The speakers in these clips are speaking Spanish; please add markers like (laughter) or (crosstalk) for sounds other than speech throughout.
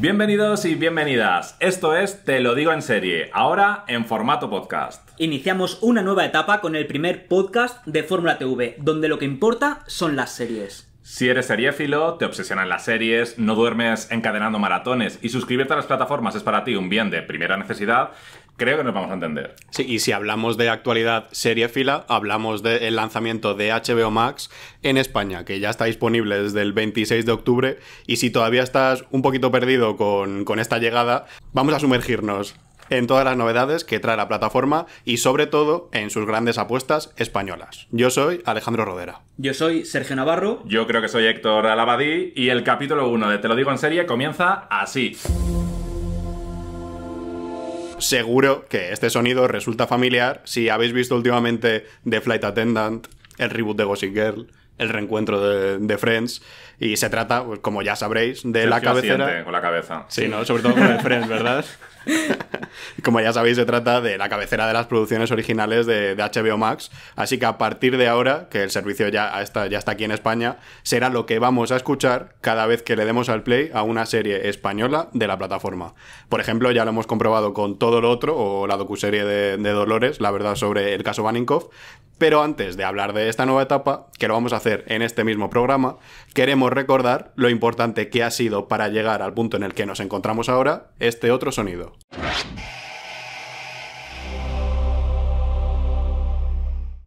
Bienvenidos y bienvenidas. Esto es Te lo digo en serie, ahora en formato podcast. Iniciamos una nueva etapa con el primer podcast de Fórmula TV, donde lo que importa son las series. Si eres seriéfilo, te obsesionan las series, no duermes encadenando maratones y suscribirte a las plataformas es para ti un bien de primera necesidad, creo que nos vamos a entender. Sí, y si hablamos de actualidad seriéfila, hablamos del lanzamiento de HBO Max en España, que ya está disponible desde el 26 de octubre. Y si todavía estás un poquito perdido con, con esta llegada, vamos a sumergirnos en todas las novedades que trae la plataforma y sobre todo en sus grandes apuestas españolas. Yo soy Alejandro Rodera. Yo soy Sergio Navarro. Yo creo que soy Héctor Alabadí y el capítulo 1 de Te lo digo en serie comienza así. Seguro que este sonido resulta familiar si habéis visto últimamente The Flight Attendant, el reboot de Gossip Girl, el reencuentro de, de Friends. Y se trata, pues, como ya sabréis, de la cabecera. con la cabeza. Sí, ¿no? Sobre todo con el Friends, ¿verdad? (laughs) Como ya sabéis, se trata de la cabecera de las producciones originales de, de HBO Max. Así que a partir de ahora, que el servicio ya está, ya está aquí en España, será lo que vamos a escuchar cada vez que le demos al play a una serie española de la plataforma. Por ejemplo, ya lo hemos comprobado con todo lo otro, o la docuserie de, de Dolores, la verdad, sobre el caso Baninkoff. Pero antes de hablar de esta nueva etapa, que lo vamos a hacer en este mismo programa, queremos recordar lo importante que ha sido para llegar al punto en el que nos encontramos ahora este otro sonido.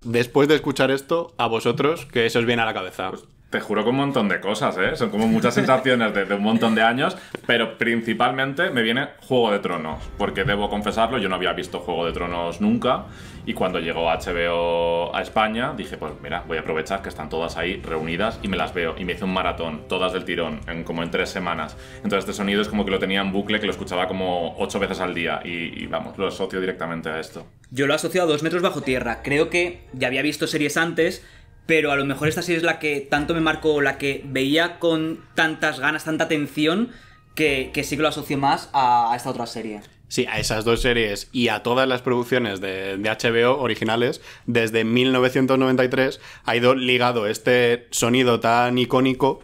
Después de escuchar esto, a vosotros, que eso os viene a la cabeza. Te juro que un montón de cosas, ¿eh? Son como muchas sensaciones desde un montón de años, pero principalmente me viene Juego de Tronos, porque debo confesarlo, yo no había visto Juego de Tronos nunca, y cuando llegó HBO a España, dije, pues mira, voy a aprovechar que están todas ahí reunidas y me las veo, y me hice un maratón, todas del tirón, en, como en tres semanas. Entonces este sonido es como que lo tenía en bucle, que lo escuchaba como ocho veces al día, y, y vamos, lo asocio directamente a esto. Yo lo asocio a dos metros bajo tierra. Creo que ya había visto series antes, pero a lo mejor esta serie es la que tanto me marcó, la que veía con tantas ganas, tanta atención, que, sí que lo asocio más a, a esta otra serie. Sí, a esas dos series y a todas las producciones de, de HBO originales, desde 1993 ha ido ligado este sonido tan icónico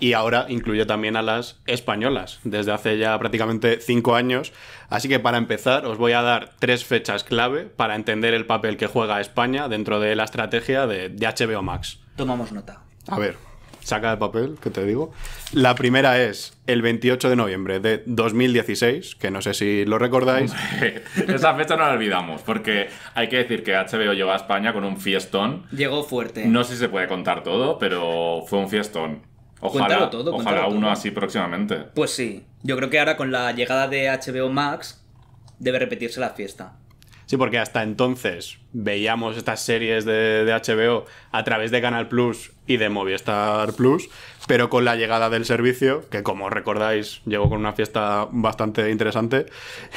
y ahora incluye también a las españolas, desde hace ya prácticamente cinco años. Así que para empezar os voy a dar tres fechas clave para entender el papel que juega España dentro de la estrategia de, de HBO Max. Tomamos nota. A ver, saca el papel, que te digo. La primera es el 28 de noviembre de 2016, que no sé si lo recordáis. Esa fecha no la olvidamos, porque hay que decir que HBO llegó a España con un fiestón. Llegó fuerte. No sé si se puede contar todo, pero fue un fiestón. Ojalá, Cuéntalo todo, ojalá cuéntalo uno todo. así próximamente. Pues sí. Yo creo que ahora con la llegada de HBO Max debe repetirse la fiesta. Sí, porque hasta entonces veíamos estas series de, de HBO a través de Canal Plus y de Movistar Plus, pero con la llegada del servicio, que como recordáis llegó con una fiesta bastante interesante,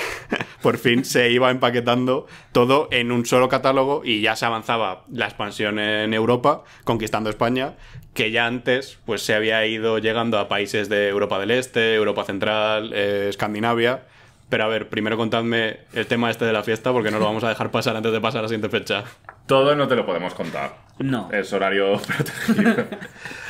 (laughs) por fin se iba empaquetando todo en un solo catálogo y ya se avanzaba la expansión en Europa, conquistando España, que ya antes pues se había ido llegando a países de Europa del Este, Europa Central, eh, Escandinavia. Pero a ver, primero contadme el tema este de la fiesta porque no lo vamos a dejar pasar antes de pasar a la siguiente fecha. Todo no te lo podemos contar. No. Es horario (laughs) protegido.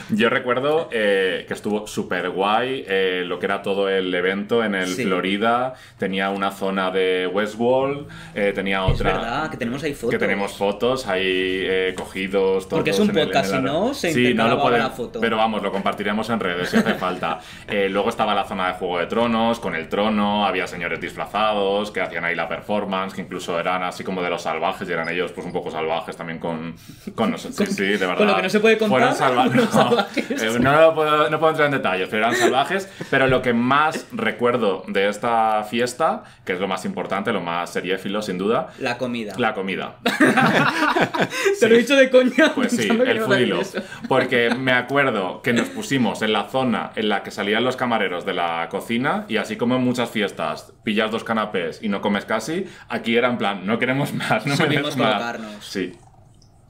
Yo recuerdo eh, que estuvo súper guay eh, lo que era todo el evento en el Sí. Florida. Tenía una zona de Westworld, eh, tenía Es otra. verdad, que tenemos ahí fotos. Que tenemos fotos ahí eh, cogidos. Porque todos es un el- podcast, en el- si no, se Sí, no lo la foto. Pero vamos, lo compartiremos en redes si hace falta. (laughs) Eh, luego estaba la zona de Juego de Tronos, con el trono, había señores disfrazados que hacían ahí la performance, que incluso eran así como de los salvajes y eran ellos pues un poco salvajes también con, con (laughs) nosotros. Sí, sí, de verdad. con lo que no se puede contar, Fueron salva- unos (laughs) no, salvajes. eh, no, lo puedo, no puedo entrar en detalles, pero eran salvajes. Pero lo que más recuerdo de esta fiesta, que es lo más importante, lo más seriéfilo sin duda, La comida. la comida. (laughs) Te lo he dicho de coña. Pues sí, el love. Porque me acuerdo que nos pusimos en la zona en la que salían los camareros de la cocina y así como en muchas fiestas pillas dos canapés y no comes casi, aquí era en plan, no queremos más, no queremos más. colocarnos. Sí,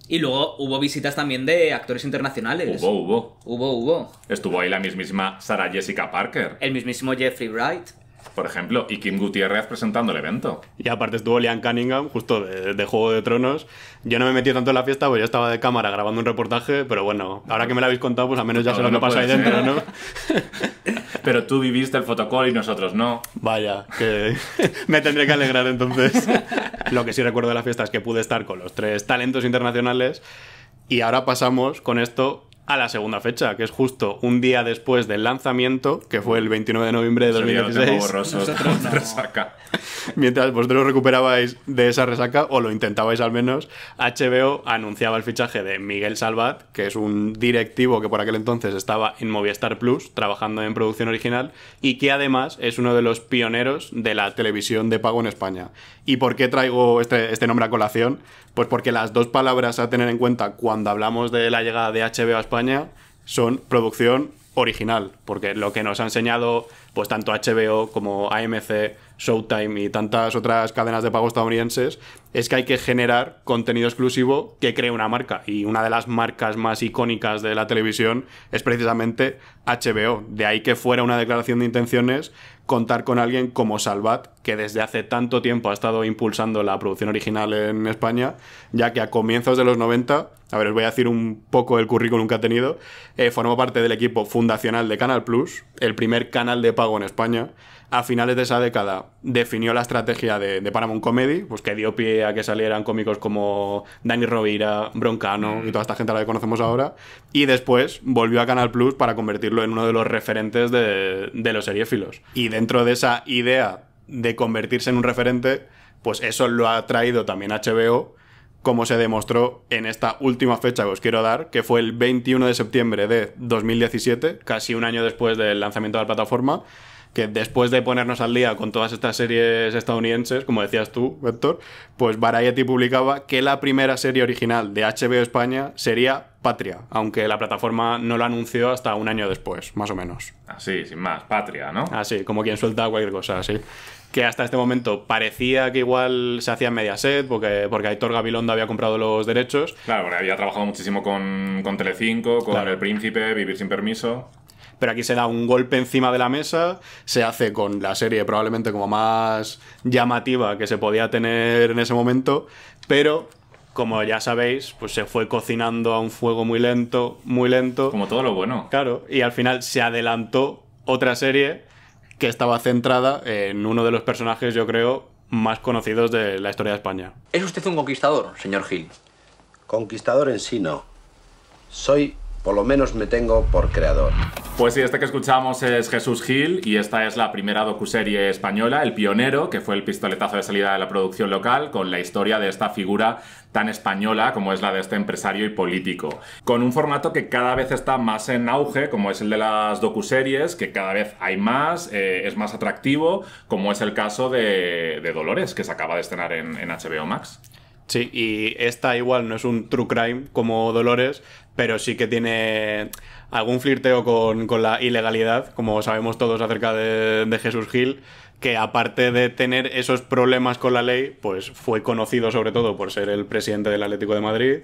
Y luego hubo visitas también de actores internacionales. hubo, hubo. Hubo, hubo. Estuvo ahí la mismísima Sarah Jessica Parker, El mismísimo Jeffrey Wright. Por ejemplo, y Kim Gutiérrez presentando el evento. Y aparte estuvo Liam Cunningham, justo de, de Juego de Tronos. Yo no me metí tanto en la fiesta, porque yo estaba de cámara grabando un reportaje, pero bueno, ahora que me lo habéis contado, pues al menos ya sé lo que pasa ahí puede dentro, ser. ¿no? (laughs) pero tú viviste el fotocall y nosotros no. Vaya, que (laughs) me tendré que alegrar entonces. (laughs) Lo que sí recuerdo de la fiesta es que pude estar con los tres talentos internacionales y ahora pasamos con esto a la segunda fecha, que es justo un día después del lanzamiento, que fue el 29 de noviembre de Ese día lo tengo 2016. borroso, no. resaca. Mientras vosotros recuperabais de esa resaca, o lo intentabais al menos, HBO anunciaba el fichaje de Miguel Salvat, que es un directivo que por aquel entonces estaba en Movistar Plus, trabajando en producción original, y que además es uno de los pioneros de la televisión de pago en España. ¿Y por qué traigo este, este nombre a colación? Pues porque las dos palabras a tener en cuenta cuando hablamos de la llegada de HBO a España son producción original, porque lo que nos ha enseñado pues tanto HBO como AMC, Showtime y tantas otras cadenas de pago estadounidenses es que hay que generar contenido exclusivo que cree una marca y una de las marcas más icónicas de la televisión es precisamente HBO. De ahí que fuera una declaración de intenciones contar con alguien como Salvat, que desde hace tanto tiempo ha estado impulsando la producción original en España, ya que a comienzos de los 90, a ver, os voy a decir un poco el currículum que ha tenido, eh, formó parte del equipo fundacional de Canal Plus, el primer canal de pago en España. A finales de esa década definió la estrategia de, de Paramount Comedy, pues que dio pie a que salieran cómicos como Dani Rovira, Broncano y toda esta gente a la que conocemos ahora. Y después volvió a Canal Plus para convertirlo en uno de los referentes de, de los seriéfilos. Y dentro de esa idea de convertirse en un referente, pues eso lo ha traído también HBO, como se demostró en esta última fecha que os quiero dar, que fue el 21 de septiembre de 2017, casi un año después del lanzamiento de la plataforma, que después de ponernos al día con todas estas series estadounidenses, como decías tú, Héctor, pues Variety publicaba que la primera serie original de HBO España sería Patria, aunque la plataforma no lo anunció hasta un año después, más o menos. Así, sin más, patria, ¿no? Así, como quien suelta cualquier cosa, así. Que hasta este momento parecía que igual se hacía en Mediaset, porque, porque Aitor Gabilondo había comprado los derechos, Claro, porque había trabajado muchísimo con, con Telecinco, con Claro. El Príncipe, Vivir sin permiso. Pero aquí se da un golpe encima de la mesa, se hace con la serie probablemente como más llamativa que se podía tener en ese momento, pero como ya sabéis, pues se fue cocinando a un fuego muy lento, muy lento. Como todo lo bueno. Claro, y al final se adelantó otra serie que estaba centrada en uno de los personajes, yo creo, más conocidos de la historia de España. ¿Es usted un conquistador, señor Gil? Conquistador en sí no. Soy, por lo menos me tengo por creador. Pues sí, este que escuchamos es Jesús Gil y esta es la primera docuserie española, El Pionero, que fue el pistoletazo de salida de la producción local con la historia de esta figura tan española como es la de este empresario y político. Con un formato que cada vez está más en auge, como es el de las docuseries, que cada vez hay más, eh, es más atractivo, como es el caso de, de Dolores, que se acaba de estrenar en, en HBO Max. Sí, y esta igual no es un true crime como Dolores, pero sí que tiene algún flirteo con, con la ilegalidad, como sabemos todos acerca de, de Jesús Gil, que aparte de tener esos problemas con la ley, pues fue conocido sobre todo por ser el presidente del Atlético de Madrid,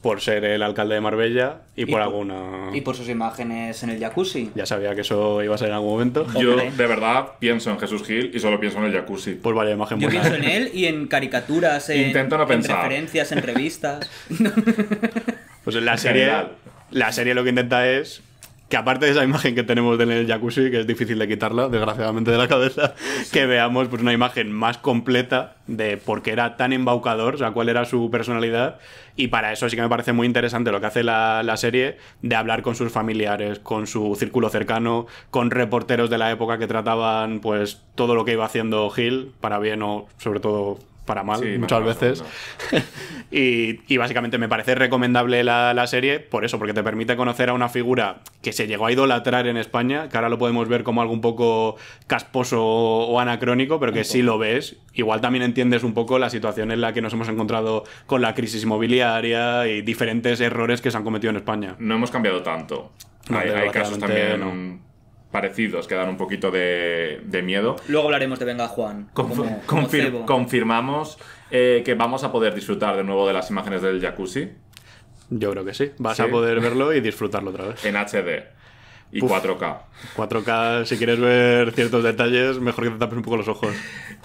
por ser el alcalde de Marbella y, por, alguna... Y por sus imágenes en el jacuzzi. Ya sabía que eso iba a ser en algún momento. Yo de verdad pienso en Jesús Gil y solo pienso en el jacuzzi. Pues vaya imagen Yo buena. pienso en él y en caricaturas, en, Intento no en pensar. referencias, en revistas. (laughs) (laughs) Pues la serie, general. la serie lo que intenta es que aparte de esa imagen que tenemos de en el jacuzzi, que es difícil de quitarla, desgraciadamente, de la cabeza, que veamos pues, una imagen más completa de por qué era tan embaucador, o sea, cuál era su personalidad. Y para eso sí que me parece muy interesante lo que hace la, la serie, de hablar con sus familiares, con su círculo cercano, con reporteros de la época que trataban pues todo lo que iba haciendo Gil, para bien o sobre todo para mal, Sí, muchas veces. (laughs) y, y básicamente me parece recomendable la, la serie por eso, porque te permite conocer a una figura que se llegó a idolatrar en España, que ahora lo podemos ver como algo un poco casposo o, anacrónico, pero que si lo ves, igual también entiendes un poco la situación en la que nos hemos encontrado con la crisis inmobiliaria y diferentes errores que se han cometido en España. No hemos cambiado tanto. No, hay, hay casos también parecidos que dan un poquito de, de miedo. Luego hablaremos de Venga Juan. Conf- como- (laughs) como confir- cebo. confirmamos eh, que vamos a poder disfrutar de nuevo de las imágenes del jacuzzi Yo creo que sí. Vas Sí. a poder verlo y (laughs) disfrutarlo otra vez. en HD. Y Uf. 4K. 4K, si quieres ver ciertos detalles, mejor que te tapes un poco los ojos.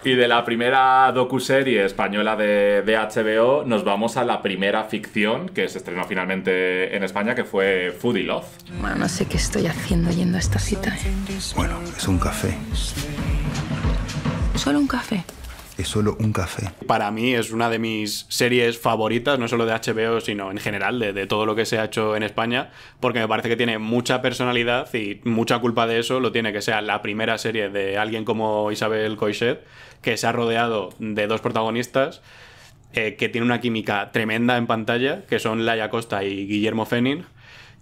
Y de la primera docuserie española de, de HBO nos vamos a la primera ficción que se estrenó finalmente en España, que fue Foodie Love. Bueno, no sé qué estoy haciendo yendo a esta cita. ¿eh? Bueno, es un café. Solo un café. Es solo un café. Para mí es una de mis series favoritas, no solo de HBO, sino en general de, todo lo que se ha hecho en España, porque me parece que tiene mucha personalidad y mucha culpa de eso lo tiene que sea la primera serie de alguien como Isabel Coixet, que se ha rodeado de dos protagonistas, eh, que tiene una química tremenda en pantalla, que son Laia Costa y Guillermo Fenin,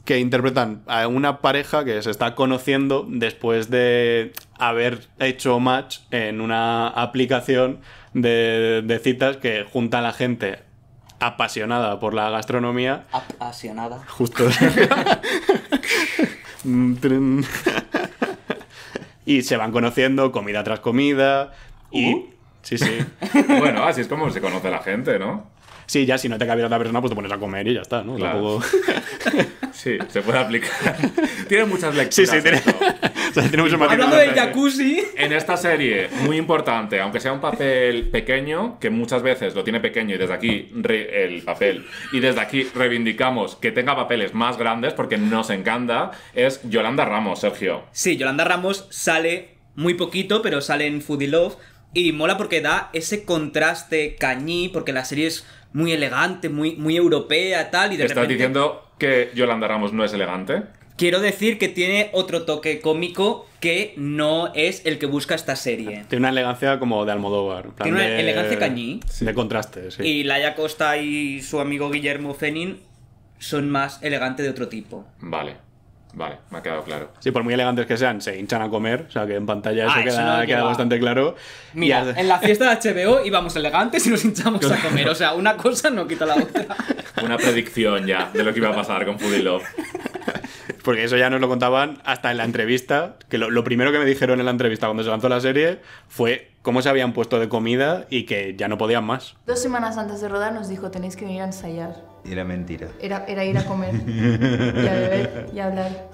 que interpretan a una pareja que se está conociendo después de haber hecho match en una aplicación de, de citas que junta a la gente apasionada por la gastronomía. Apasionada. Justo. (laughs) y se van conociendo comida tras comida. Y. Uh. Sí, sí. Bueno, así es como se conoce la gente, ¿no? Sí, ya si no te cabe otra persona, pues te pones a comer y ya está, ¿no? Claro. Tampoco- (laughs) Sí, se puede aplicar. tiene muchas lecturas. Sí, sí, tiene, (laughs) o sea, tiene mucho más Hablando del jacuzzi. En esta serie, muy importante, aunque sea un papel pequeño, que muchas veces lo tiene pequeño y desde aquí re- el papel, y desde aquí reivindicamos que tenga papeles más grandes porque nos encanta, es Yolanda Ramos, Sergio. Sí, Yolanda Ramos sale muy poquito, pero sale en Foodie Love. Y mola porque da ese contraste cañí, porque la serie es muy elegante, muy, muy europea, tal. Y de ¿Estás repente. diciendo que Yolanda Ramos no es elegante? Quiero decir que tiene otro toque cómico que no es el que busca esta serie. Tiene una elegancia como de Almodóvar. plan Tiene una de- elegancia cañí. De contraste, sí. Y Laia Costa y su amigo Guillermo Fenin son más elegantes de otro tipo. Vale, vale, me ha quedado claro. Sí, por muy elegantes que sean, se hinchan a comer. O sea, que en pantalla eso Ah, eso queda, no queda lleva. bastante claro. Mira, has- en la fiesta de HBO íbamos elegantes y nos hinchamos a comer. O sea, una cosa no quita la otra. (laughs) Una predicción ya de lo que iba a pasar con Foodie Love. Porque eso ya nos lo contaban hasta en la entrevista. Que lo, lo primero que me dijeron en la entrevista cuando se lanzó la serie fue cómo se habían puesto de comida y que ya no podían más. Dos semanas antes de rodar nos dijo, tenéis que venir a ensayar. Era mentira. Era, era ir a comer y a beber y a hablar.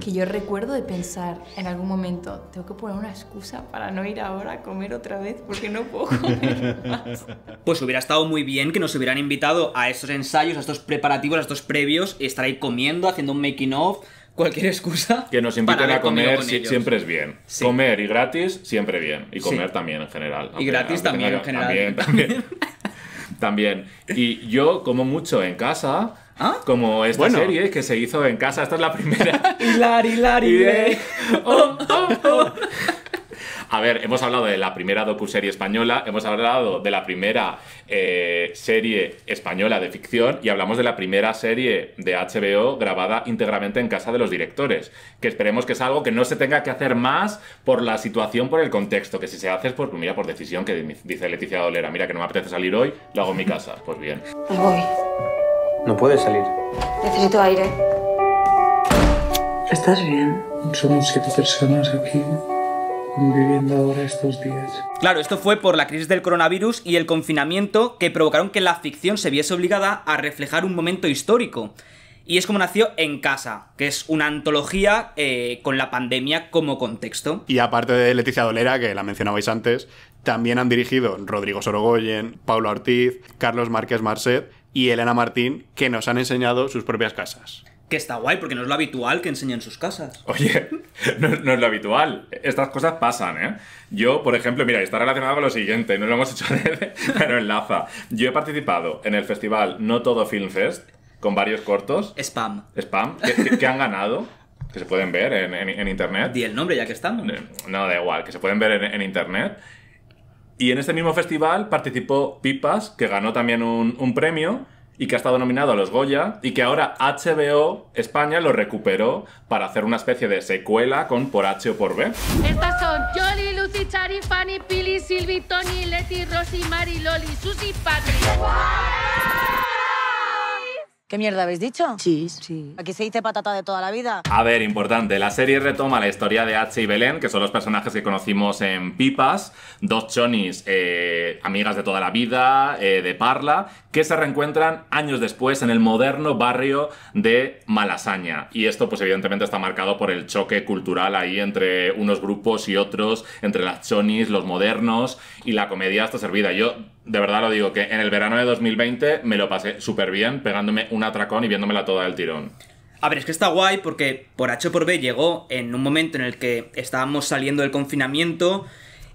Que yo recuerdo de pensar en algún momento, tengo que poner una excusa para no ir ahora a comer otra vez porque no puedo comer más. Pues hubiera estado muy bien que nos hubieran invitado a estos ensayos, a estos preparativos, a estos previos, y estar ahí comiendo, haciendo un making of, cualquier excusa. Que nos inviten a comer si- siempre es bien. Sí. Comer y gratis siempre bien. Y comer Sí. también en general. Y gratis también, en general. También, también. (laughs) También. Y yo como mucho en casa, ¿Ah? como esta Bueno. serie que se hizo en casa. Esta es la primera. (laughs) Hilar, hilar, A ver, hemos hablado de la primera docuserie española, hemos hablado de la primera eh, serie española de ficción y hablamos de la primera serie de HBO grabada íntegramente en casa de los directores. Que esperemos que es algo que no se tenga que hacer más por la situación, por el contexto. Que si se hace es por, mira, por decisión, que dice Leticia Dolera, mira que no me apetece salir hoy, lo hago en mi casa. (laughs) Pues bien. Me voy. No puedes salir. Necesito aire. ¿Estás bien? Somos siete personas aquí conviviendo ahora estos días. Claro, esto fue por la crisis del coronavirus y el confinamiento que provocaron que la ficción se viese obligada a reflejar un momento histórico. Y es como nació En Casa, que es una antología eh, con la pandemia como contexto. Y aparte de Leticia Dolera, que la mencionabais antes, también han dirigido Rodrigo Sorogoyen, Paula Ortiz, Carlos Márquez Marcet y Elena Martín, que nos han enseñado sus propias casas. Que está guay, porque no es lo habitual que enseñen sus casas. Oye, (laughs) no, no es lo habitual. Estas cosas pasan, ¿eh? Yo, por ejemplo, mira, está relacionado con lo siguiente, no lo hemos hecho, (laughs) de- pero enlaza. Yo he participado en el festival No Todo Film Fest con varios cortos, Spam. spam, que, han ganado, que se pueden ver en, en- en internet. Di el nombre ya que estamos. No, da igual, que se pueden ver en, en internet. Y en este mismo festival participó Pipas, que ganó también un, un premio y que ha estado nominado a los Goya y que ahora HBO España lo recuperó para hacer una especie de secuela con Por H o por B. Estas son Jolly, Lucy, Chari, Fanny, Pili, Silvi, Tony, Leti, Rosy, Mari, Loli, Susi, Patrick. ¿Qué mierda habéis dicho? Chis. Sí. Aquí se dice patata de toda la vida. A ver, importante, la serie retoma la historia de H y Belén, que son los personajes que conocimos en Pipas, dos chonis, eh, amigas de toda la vida, eh, de Parla, que se reencuentran años después en el moderno barrio de Malasaña. Y esto, pues evidentemente está marcado por el choque cultural ahí entre unos grupos y otros, entre las chonis, los modernos, y la comedia está servida. Yo, de verdad lo digo, que en el verano de 2020 me lo pasé súper bien, pegándome un atracón y viéndomela toda del tirón. A ver, es que está guay porque por H por B llegó en un momento en el que estábamos saliendo del confinamiento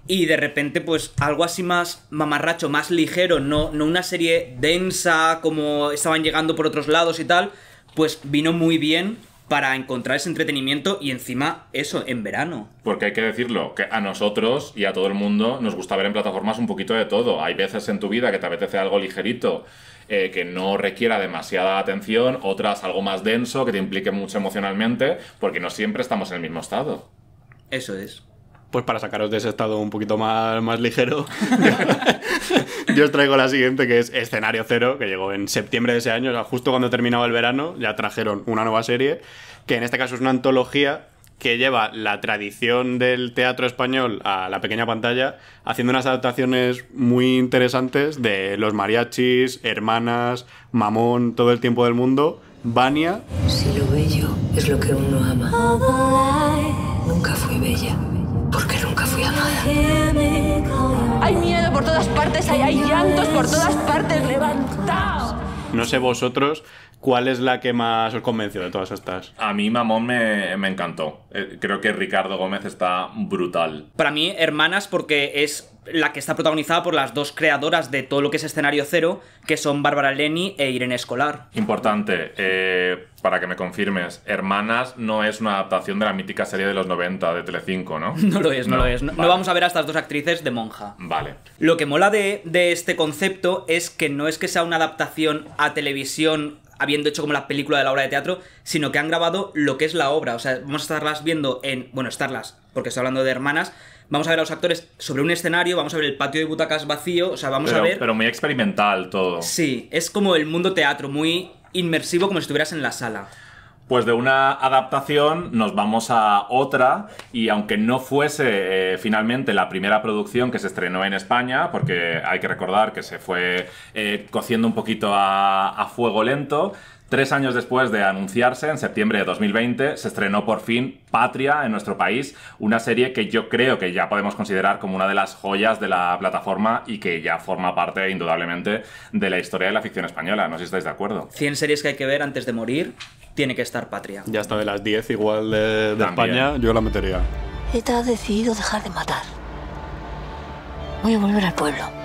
y de repente pues algo así más mamarracho, más ligero, no, no una serie densa como estaban llegando por otros lados y tal, pues vino muy bien para encontrar ese entretenimiento y encima eso, en verano. Porque hay que decirlo, que a nosotros y a todo el mundo nos gusta ver en plataformas un poquito de todo. Hay veces en tu vida que te apetece algo ligerito, eh, que no requiera demasiada atención, otras algo más denso, que te implique mucho emocionalmente, porque no siempre estamos en el mismo estado. Eso es. Pues para sacaros de ese estado un poquito más, más ligero, (laughs) (laughs) yo os traigo la siguiente, que es Escenario Cero, que llegó en septiembre de ese año, o sea, justo cuando terminaba el verano, ya trajeron una nueva serie, que en este caso es una antología que lleva la tradición del teatro español a la pequeña pantalla, haciendo unas adaptaciones muy interesantes de los mariachis, hermanas, mamón, todo el tiempo del mundo, Vania. Si lo bello es lo que uno ama, nunca fui bella, porque nunca fui amada. Hay miedo por todas partes, hay, hay llantos por todas partes. ¡Levantaos! No sé vosotros cuál es la que más os convenció de todas estas. A mí Mamón me, me encantó. Eh, Creo que Ricardo Gómez está brutal. Para mí, Hermanas, porque es la que está protagonizada por las dos creadoras de todo lo que es escenario cero, que son Bárbara Leni e Irene Escolar. Importante, eh, para que me confirmes, Hermanas no es una adaptación de la mítica serie de los 90 de Telecinco, ¿no? (laughs) No lo es, no, lo es. No, vamos a ver a estas dos actrices de monja. Vale. Lo que mola de, de este concepto es que no es que sea una adaptación a televisión habiendo hecho como la película de la obra de teatro, sino que han grabado lo que es la obra. O sea, vamos a estarlas viendo en. Bueno, estarlas, porque estoy hablando de hermanas. Vamos a ver a los actores sobre un escenario, vamos a ver el patio de butacas vacío, o sea, vamos pero, a ver. pero muy experimental todo. Sí, es como el mundo teatro, muy inmersivo, como si estuvieras en la sala. Pues de una adaptación nos vamos a otra y aunque no fuese eh, finalmente la primera producción que se estrenó en España, porque hay que recordar que se fue eh, cociendo un poquito a, a fuego lento, Tres años después de anunciarse, en septiembre de 2020, se estrenó por fin Patria en nuestro país, una serie que yo creo que ya podemos considerar como una de las joyas de la plataforma y que ya forma parte indudablemente de la historia de la ficción española. No sé si estáis de acuerdo. 100 series que hay que ver antes de morir, tiene que estar Patria. Ya está de las 10 igual de. España, yo la metería. ETA ha decidido dejar de matar. Voy a volver al pueblo.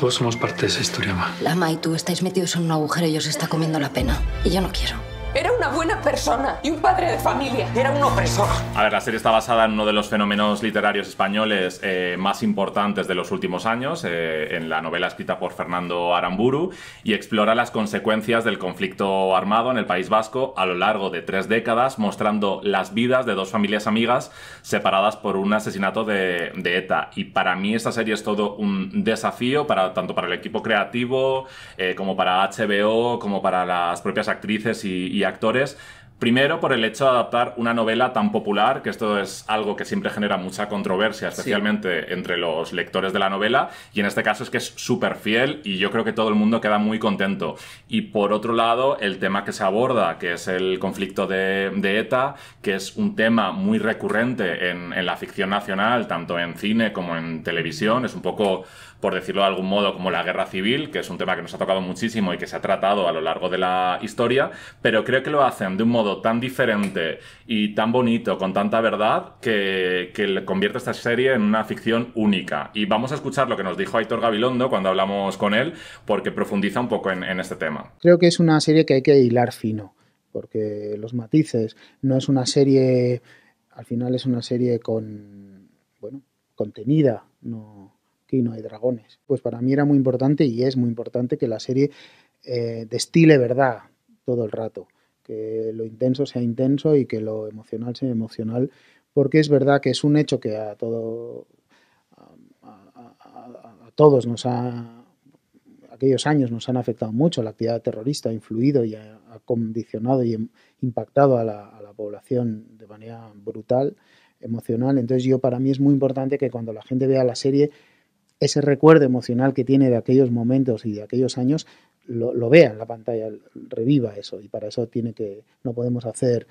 Todos somos parte de esa historia, ma. Lama y tú estáis metidos en un agujero y os está comiendo la pena. Y yo no quiero. Era una buena persona y un padre de familia. Era un opresor. A ver, la serie está basada en uno de los fenómenos literarios españoles eh, más importantes de los últimos años, eh, en la novela escrita por Fernando Aramburu, y explora las consecuencias del conflicto armado en el País Vasco a lo largo de tres décadas, mostrando las vidas de dos familias amigas separadas por un asesinato de, ETA. Y para mí esta serie es todo un desafío, para, tanto para el equipo creativo, eh, como para HBO, como para las propias actrices y actores. Primero, por el hecho de adaptar una novela tan popular, que esto es algo que siempre genera mucha controversia, especialmente entre los lectores de la novela, y en este caso es que es súper fiel y yo creo que todo el mundo queda muy contento. Y por otro lado, el tema que se aborda, que es el conflicto de, de ETA, que es un tema muy recurrente en, en la ficción nacional, tanto en cine como en televisión, es un poco por decirlo de algún modo, como la guerra civil, que es un tema que nos ha tocado muchísimo y que se ha tratado a lo largo de la historia, pero creo que lo hacen de un modo tan diferente y tan bonito, con tanta verdad, que, que convierte esta serie en una ficción única. Y vamos a escuchar lo que nos dijo Aitor Gabilondo cuando hablamos con él, porque profundiza un poco en, en este tema. Creo que es una serie que hay que hilar fino, porque los matices, no es una serie, al final es una serie con, bueno, contenida, no aquí no hay dragones. Pues para mí era muy importante y es muy importante que la serie eh, destile verdad todo el rato, que lo intenso sea intenso y que lo emocional sea emocional, porque es verdad que es un hecho que a todo a, todos nos ha aquellos años nos han afectado mucho. La actividad terrorista ha influido y ha, condicionado y impactado a la, a la población de manera brutal, emocional. Entonces yo para mí es muy importante que cuando la gente vea la serie, ese recuerdo emocional que tiene de aquellos momentos y de aquellos años, lo, lo vea en la pantalla, reviva eso. Y para eso tiene que, no podemos hacer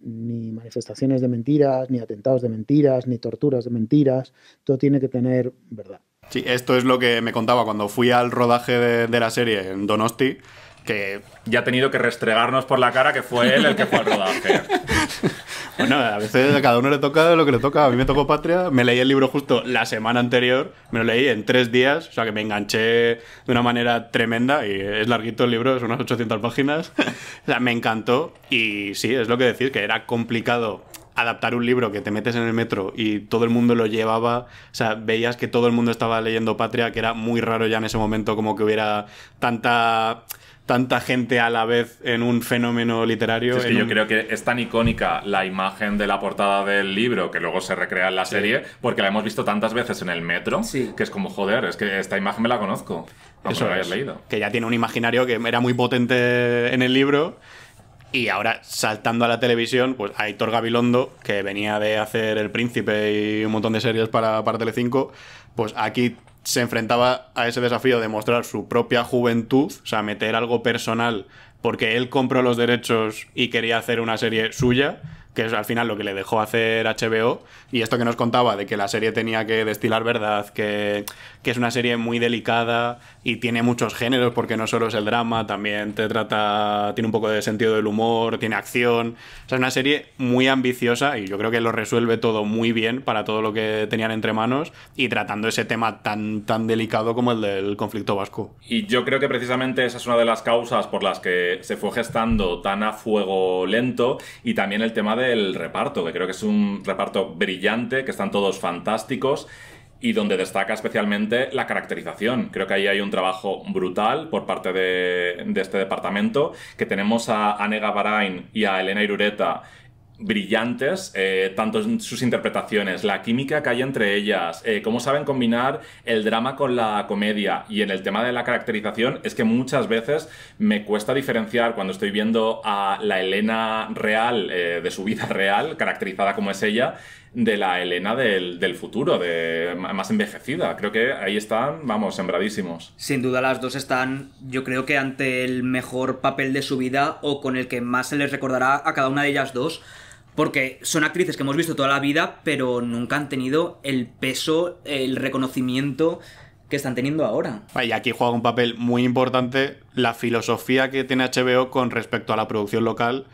ni manifestaciones de mentiras, ni atentados de mentiras, ni torturas de mentiras. Todo tiene que tener verdad. Sí, esto es lo que me contaba cuando fui al rodaje de, de la serie en Donosti, que Ya ha tenido que restregarnos por la cara que fue él el que fue al rodaje. (laughs) Bueno, a veces a cada uno le toca lo que le toca. A mí me tocó Patria. Me leí el libro justo la semana anterior. Me lo leí en tres días. O sea que me enganché de una manera tremenda. Y es larguito el libro, son unas 800 páginas. (laughs) O sea, me encantó. Y sí, es lo que decís, que era complicado adaptar un libro que te metes en el metro y todo el mundo lo llevaba. O sea, veías que todo el mundo estaba leyendo Patria, que era muy raro ya en ese momento como que hubiera tanta tanta gente a la vez en un fenómeno literario. Es que yo un- creo que es tan icónica la imagen de la portada del libro que luego se recrea en la serie porque la hemos visto tantas veces en el metro que es como, joder, es que esta imagen me la conozco. Eso hayas es. leído. Que ya tiene un imaginario que era muy potente en el libro. Y ahora, saltando a la televisión, pues Aitor Gabilondo, que venía de hacer El Príncipe y un montón de series para, para Telecinco, pues aquí se enfrentaba a ese desafío de mostrar su propia juventud, o sea, meter algo personal, porque él compró los derechos y quería hacer una serie suya, que es al final lo que le dejó hacer HBO, y esto que nos contaba de que la serie tenía que destilar verdad, que, que es una serie muy delicada y tiene muchos géneros, porque no solo es el drama, también te trata, tiene un poco de sentido del humor, tiene acción, o sea, es una serie muy ambiciosa y yo creo que lo resuelve todo muy bien para todo lo que tenían entre manos y tratando ese tema tan, tan delicado como el del conflicto vasco. Y yo creo que precisamente esa es una de las causas por las que se fue gestando tan a fuego lento y también el tema del reparto, que creo que es un reparto brillante, que están todos fantásticos y donde destaca especialmente la caracterización. Creo que ahí hay un trabajo brutal por parte de, de este departamento, que tenemos a Anega Barain y a Elena Irureta brillantes, eh, tanto en sus interpretaciones, la química que hay entre ellas, eh, cómo saben combinar el drama con la comedia y en el tema de la caracterización es que muchas veces me cuesta diferenciar cuando estoy viendo a la Elena real, eh, de su vida real, caracterizada como es ella, de la Elena del, del futuro, de más envejecida. Creo que ahí están, vamos, sembradísimos. Sin duda las dos están, yo creo que ante el mejor papel de su vida o con el que más se les recordará a cada una de ellas dos. Porque son actrices que hemos visto toda la vida, pero nunca han tenido el peso, el reconocimiento que están teniendo ahora. Y aquí juega un papel muy importante la filosofía que tiene HBO con respecto a la producción local,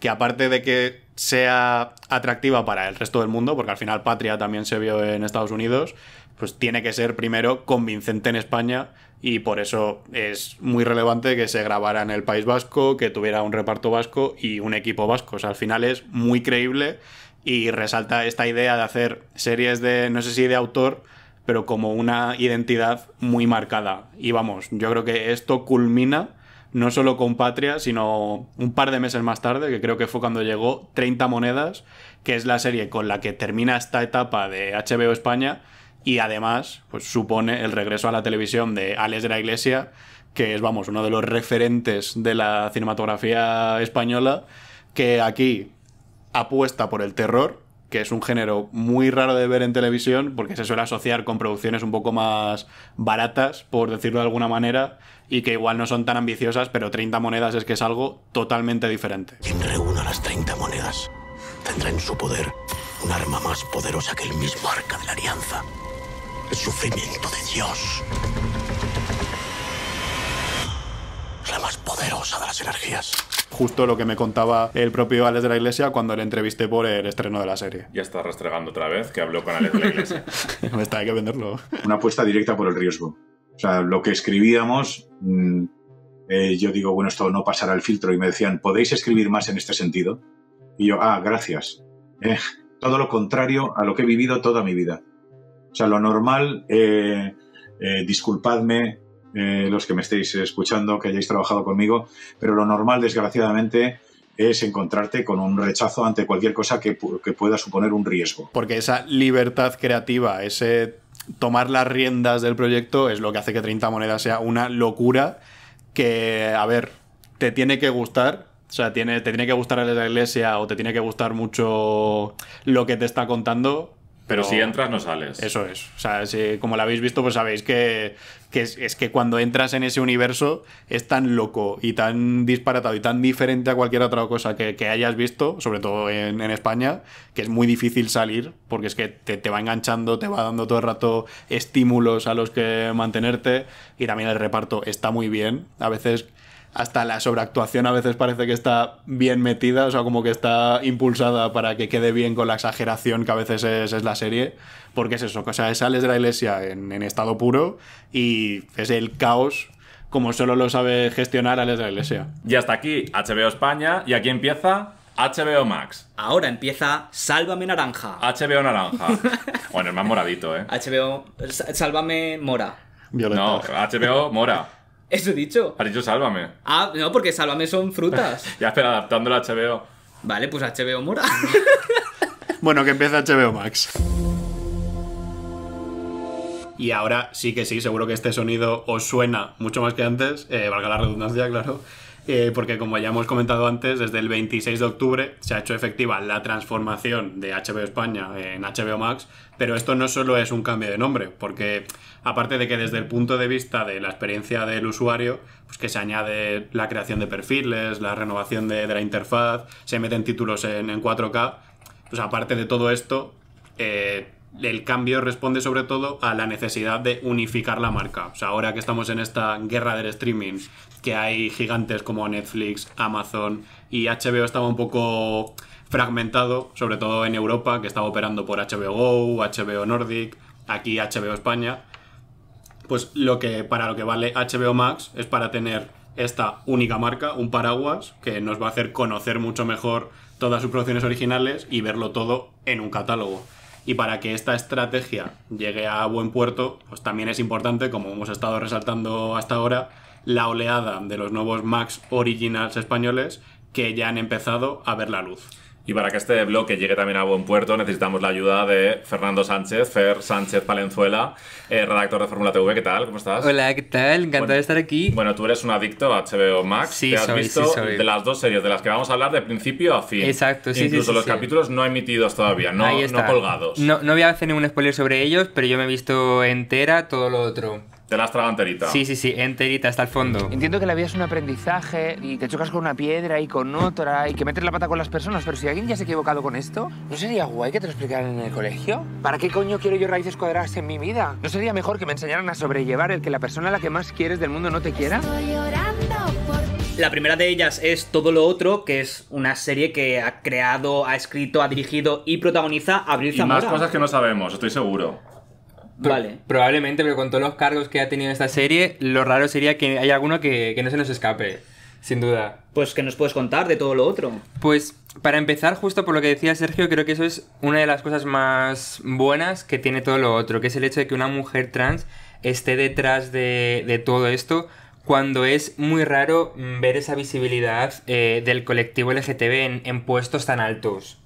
que aparte de que sea atractiva para el resto del mundo, porque al final Patria también se vio en Estados Unidos, pues tiene que ser primero convincente en España y por eso es muy relevante que se grabara en el País Vasco, que tuviera un reparto vasco y un equipo vasco. O sea, al final es muy creíble y resalta esta idea de hacer series de, no sé si de autor, pero como una identidad muy marcada. Y vamos, yo creo que esto culmina no solo con Patria, sino un par de meses más tarde, que creo que fue cuando llegó 30 Monedas, que es la serie con la que termina esta etapa de HBO España y además pues, supone el regreso a la televisión de Alex de la Iglesia, que es, vamos, uno de los referentes de la cinematografía española, que aquí apuesta por el terror, que es un género muy raro de ver en televisión porque se suele asociar con producciones un poco más baratas, por decirlo de alguna manera, y que igual no son tan ambiciosas, pero 30 monedas es que es algo totalmente diferente. Quien reúna las 30 monedas tendrá en su poder un arma más poderosa que el mismo arca de la alianza. El sufrimiento de Dios. La más poderosa de las energías. Justo lo que me contaba el propio Alex de la Iglesia cuando le entrevisté por el estreno de la serie. Ya está restregando otra vez que habló con Alex de la Iglesia. (laughs) Está, hay que venderlo. Una apuesta directa por el riesgo. O sea, lo que escribíamos, mm, eh, yo digo, bueno, esto no pasará el filtro y me decían, ¿podéis escribir más en este sentido? Y yo, ah, gracias. Eh, todo lo contrario a lo que he vivido toda mi vida. O sea, lo normal, eh, eh, disculpadme eh, los que me estéis escuchando, que hayáis trabajado conmigo, pero lo normal, desgraciadamente, es encontrarte con un rechazo ante cualquier cosa que, que pueda suponer un riesgo. Porque esa libertad creativa, ese tomar las riendas del proyecto es lo que hace que 30 monedas sea una locura que, a ver, te tiene que gustar. O sea, tiene, te tiene que gustar la iglesia o te tiene que gustar mucho lo que te está contando. Pero si entras, no sales. Eso es. O sea, si, como lo habéis visto, pues sabéis que, que es, es que cuando entras en ese universo es tan loco y tan disparatado y tan diferente a cualquier otra cosa que, que hayas visto, sobre todo en, en España, que es muy difícil salir porque es que te, te va enganchando, te va dando todo el rato estímulos a los que mantenerte y también el reparto está muy bien. A veces hasta la sobreactuación a veces parece que está bien metida, o sea, como que está impulsada para que quede bien con la exageración que a veces es, es la serie, porque es eso, o sea, sales de la iglesia en, en estado puro y es el caos como solo lo sabe gestionar Alex de la iglesia. Y hasta aquí HBO España y aquí empieza HBO Max. Ahora empieza Sálvame Naranja. HBO Naranja. (laughs) bueno, es más moradito, ¿eh? HBO Sálvame Mora. No, HBO Mora. Eso he dicho. Has dicho Sálvame. Ah, no, porque Sálvame son frutas. (laughs) Ya espera, adaptándolo a HBO. Vale, pues HBO Mora. (laughs) Bueno, que empieza HBO Max. Y ahora sí que sí, seguro que este sonido os suena mucho más que antes, eh, valga la redundancia, claro, eh, porque como ya hemos comentado antes, desde el 26 de octubre se ha hecho efectiva la transformación de HBO España en HBO Max, pero esto no solo es un cambio de nombre, porque aparte de que desde el punto de vista de la experiencia del usuario, pues que se añade la creación de perfiles, la renovación de, la interfaz, se meten títulos en, en 4K, pues aparte de todo esto, eh, el cambio responde sobre todo a la necesidad de unificar la marca. O sea, ahora que estamos en esta guerra del streaming, que hay gigantes como Netflix, Amazon y HBO estaba un poco fragmentado, sobre todo en Europa, que estaba operando por HBO Go, HBO Nordic, aquí HBO España. Pues lo que para lo que vale HBO Max es para tener esta única marca, un paraguas, que nos va a hacer conocer mucho mejor todas sus producciones originales y verlo todo en un catálogo. Y para que esta estrategia llegue a buen puerto, pues también es importante, como hemos estado resaltando hasta ahora, la oleada de los nuevos Max Originals españoles que ya han empezado a ver la luz. Y para que este bloque llegue también a buen puerto, necesitamos la ayuda de Fernando Sánchez, Fer Sánchez Palenzuela, eh, redactor de Fórmula TV. ¿Qué tal? ¿Cómo estás? Hola, ¿qué tal? Encantado Bueno, de estar aquí. Bueno, tú eres un adicto a HBO Max. Sí, Te has soy, visto sí, soy. de las dos series de las que vamos a hablar de principio a fin. Exacto, sí, Incluso sí, los sí. capítulos no emitidos todavía, no, Ahí no colgados. No, no voy a hacer ningún spoiler sobre ellos, pero yo me he visto entera todo lo otro. Te la has tragado enterita. Sí, sí, sí, enterita hasta el fondo. Entiendo que la vida es un aprendizaje y te chocas con una piedra y con otra y que metes la pata con las personas, pero si alguien ya se ha equivocado con esto, ¿no sería guay que te lo explicaran en el colegio? ¿Para qué coño quiero yo raíces cuadradas en mi vida? ¿No sería mejor que me enseñaran a sobrellevar el que la persona a la que más quieres del mundo no te quiera? La primera de ellas es Todo lo Otro, que es una serie que ha creado, ha escrito, ha dirigido y protagoniza Abril Y Zamora. más cosas que no sabemos, estoy seguro. Vale. Probablemente, pero con todos los cargos que ha tenido esta serie, lo raro sería que haya alguno que, que no se nos escape. Sin duda. Pues, ¿qué nos puedes contar de todo lo otro? Pues, para empezar, justo por lo que decía Sergio, creo que eso es una de las cosas más buenas que tiene todo lo otro, que es el hecho de que una mujer trans esté detrás de, de todo esto, cuando es muy raro mm, ver esa visibilidad eh, del colectivo LGTB en, en puestos tan altos.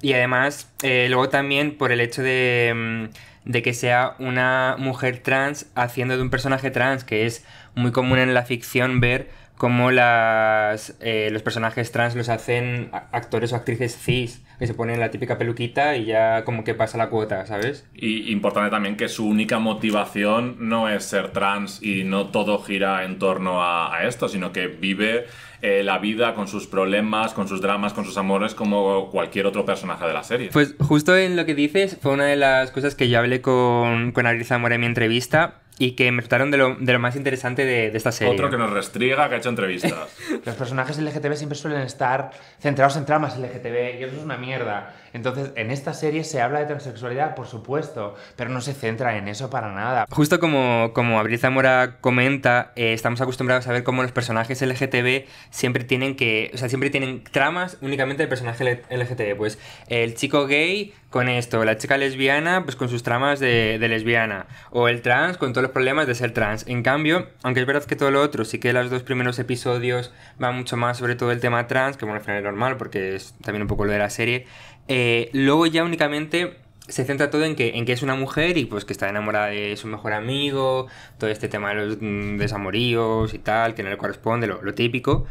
Y además, eh, luego también por el hecho de, mm, de que sea una mujer trans haciendo de un personaje trans, que es muy común en la ficción ver cómo las, eh, los personajes trans los hacen actores o actrices cis, que se ponen la típica peluquita y ya como que pasa la cuota, ¿sabes? Y importante también que su única motivación no es ser trans y no todo gira en torno a esto, sino que vive eh, la vida con sus problemas, con sus dramas, con sus amores, como cualquier otro personaje de la serie. Pues justo en lo que dices fue una de las cosas que yo hablé con, con Abril Zamora en mi entrevista y que me resultaron de lo, de lo más interesante de, de esta serie. Otro que nos restriega, que ha hecho entrevistas. (laughs) Los personajes LGTB siempre suelen estar centrados en tramas LGTB y eso es una mierda. Entonces, en esta serie se habla de transexualidad, por supuesto, pero no se centra en eso para nada. Justo como, como Abril Zamora comenta, eh, estamos acostumbrados a ver cómo los personajes LGTB siempre tienen que. O sea, siempre tienen tramas únicamente del personaje LGTB. Pues el chico gay con esto, la chica lesbiana, pues con sus tramas de, de lesbiana. O el trans con todos los problemas de ser trans. En cambio, aunque es verdad que todo lo otro, sí que los dos primeros episodios van mucho más sobre todo el tema trans, que bueno, al final es normal, porque es también un poco lo de la serie. eh, luego ya únicamente se centra todo en que, en que es una mujer y pues que está enamorada de su mejor amigo, todo este tema de los mm, desamoríos y tal, que no le corresponde, lo, lo típico.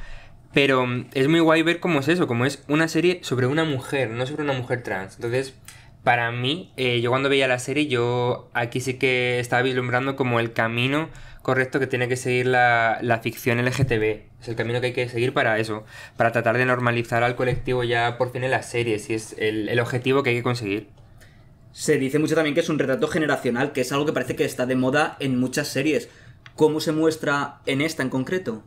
Pero mm, es muy guay ver cómo es eso, cómo es una serie sobre una mujer, no sobre una mujer trans. Entonces, para mí, eh, yo cuando veía la serie, yo aquí sí que estaba vislumbrando como el camino correcto que tiene que seguir la, la ficción LGTB. Es el camino que hay que seguir para eso, para tratar de normalizar al colectivo ya por fin en las series, y es el, el objetivo que hay que conseguir. Se dice mucho también que es un retrato generacional, que es algo que parece que está de moda en muchas series. ¿Cómo se muestra en esta en concreto?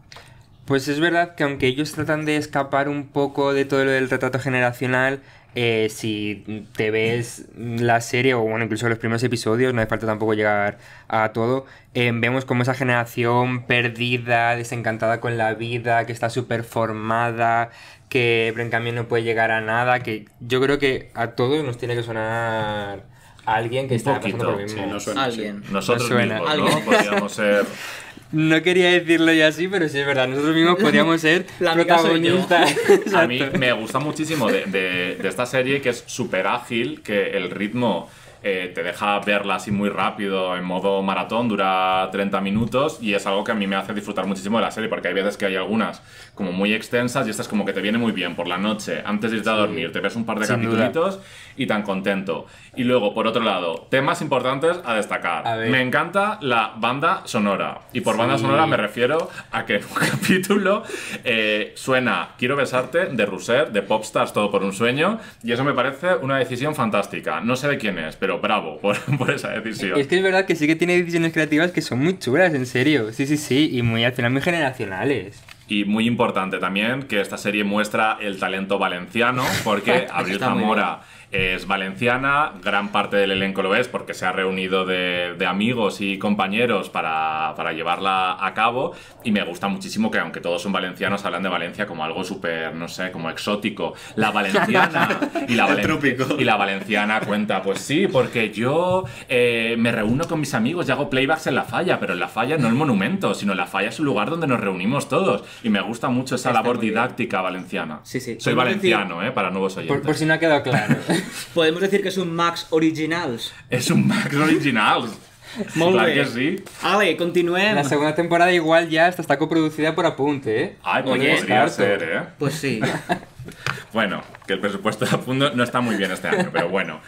Pues es verdad que aunque ellos tratan de escapar un poco de todo lo del retrato generacional, eh, si te ves la serie o bueno, incluso los primeros episodios, no hace falta tampoco llegar a todo, eh, vemos como esa generación perdida, desencantada con la vida, que está súper formada, que pero en cambio no puede llegar a nada, que yo creo que a todos nos tiene que sonar alguien que está poquito, pasando por lo mismo. sí, nos suena, Alguien. sí. Nosotros suena. mismos, ¿no? Alguien. (laughs) Podríamos ser... (laughs) No quería decirlo ya así, pero sí es verdad. Nosotros mismos podríamos ser (laughs) La protagonistas. A mí me gusta muchísimo de, de- de esta serie que es súper ágil, que el ritmo eh, te deja verla así muy rápido, en modo maratón, dura 30 minutos y es algo que a mí me hace disfrutar muchísimo de la serie, porque hay veces que hay algunas como muy extensas y esta es como que te viene muy bien por la noche, antes de irte a dormir, te ves un par de capítulos y tan contento. Y luego, por otro lado, temas importantes a destacar. A. Me encanta la banda sonora. Y por banda Sí. sonora me refiero a que en un (laughs) capítulo eh, suena Quiero besarte de Rousser, de Popstars, todo por un sueño. Y eso me parece una decisión fantástica. No sé de quién es, pero bravo por, (laughs) por esa decisión. Es que es verdad que sí que tiene decisiones creativas que son muy chulas, en serio. Sí, sí, sí. Y muy al final muy generacionales. Y muy importante también que esta serie muestra el talento valenciano, porque (laughs) Abril Zamora es valenciana, gran parte del elenco lo es porque se ha reunido de, de amigos y compañeros para, para llevarla a cabo y me gusta muchísimo que aunque todos son valencianos hablan de Valencia como algo súper, no sé, como exótico. La valenciana (laughs) y la, valen- y la valenciana cuenta, pues sí, porque yo eh, me reúno con mis amigos y hago playbacks en la falla, pero en la falla no el monumento, sino la falla es un lugar donde nos reunimos todos y me gusta mucho esa Está labor didáctica valenciana. Sí, sí. Soy decir- valenciano, eh, para nuevos oyentes. Por, por si no ha quedado claro. (laughs) (laughs) Podemos decir que es un Max Originals. Es un Max Original. (laughs) Molt Claro bé. que sí. Ale, continuem. La segunda temporada igual ya hasta está coproducida por Apunte, ¿eh? Ay, pues Oye, podría ser, ¿eh? Pues sí. (laughs) Bueno, que el presupuesto de fondo no está muy bien este año, pero bueno.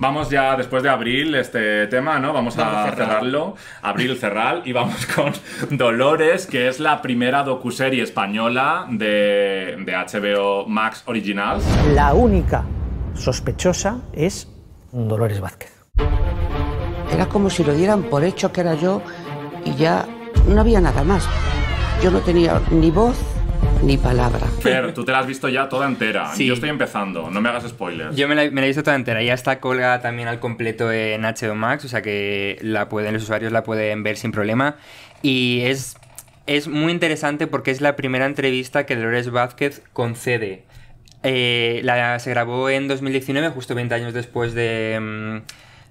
Vamos ya después de abril este tema, ¿no? Vamos, Vamos a a cerrar. cerrarlo. Abril cerrar y vamos con Dolores, que es la primera docuserie española de, de HBO Max Originals. La única sospechosa es Dolores Vázquez. Era como si lo dieran por hecho que era yo y ya no había nada más. Yo no tenía ni voz ni palabra. Fer, tú te la has visto ya toda entera. Sí. Yo estoy empezando, no me hagas spoilers. Yo me la, me la he visto toda entera. Ya está colgada también al completo en HBO Max, o sea que la pueden, los usuarios la pueden ver sin problema. Y es, es muy interesante porque es la primera entrevista que Dolores Vázquez concede. Eh, la, se grabó en 2019, justo 20 años después de,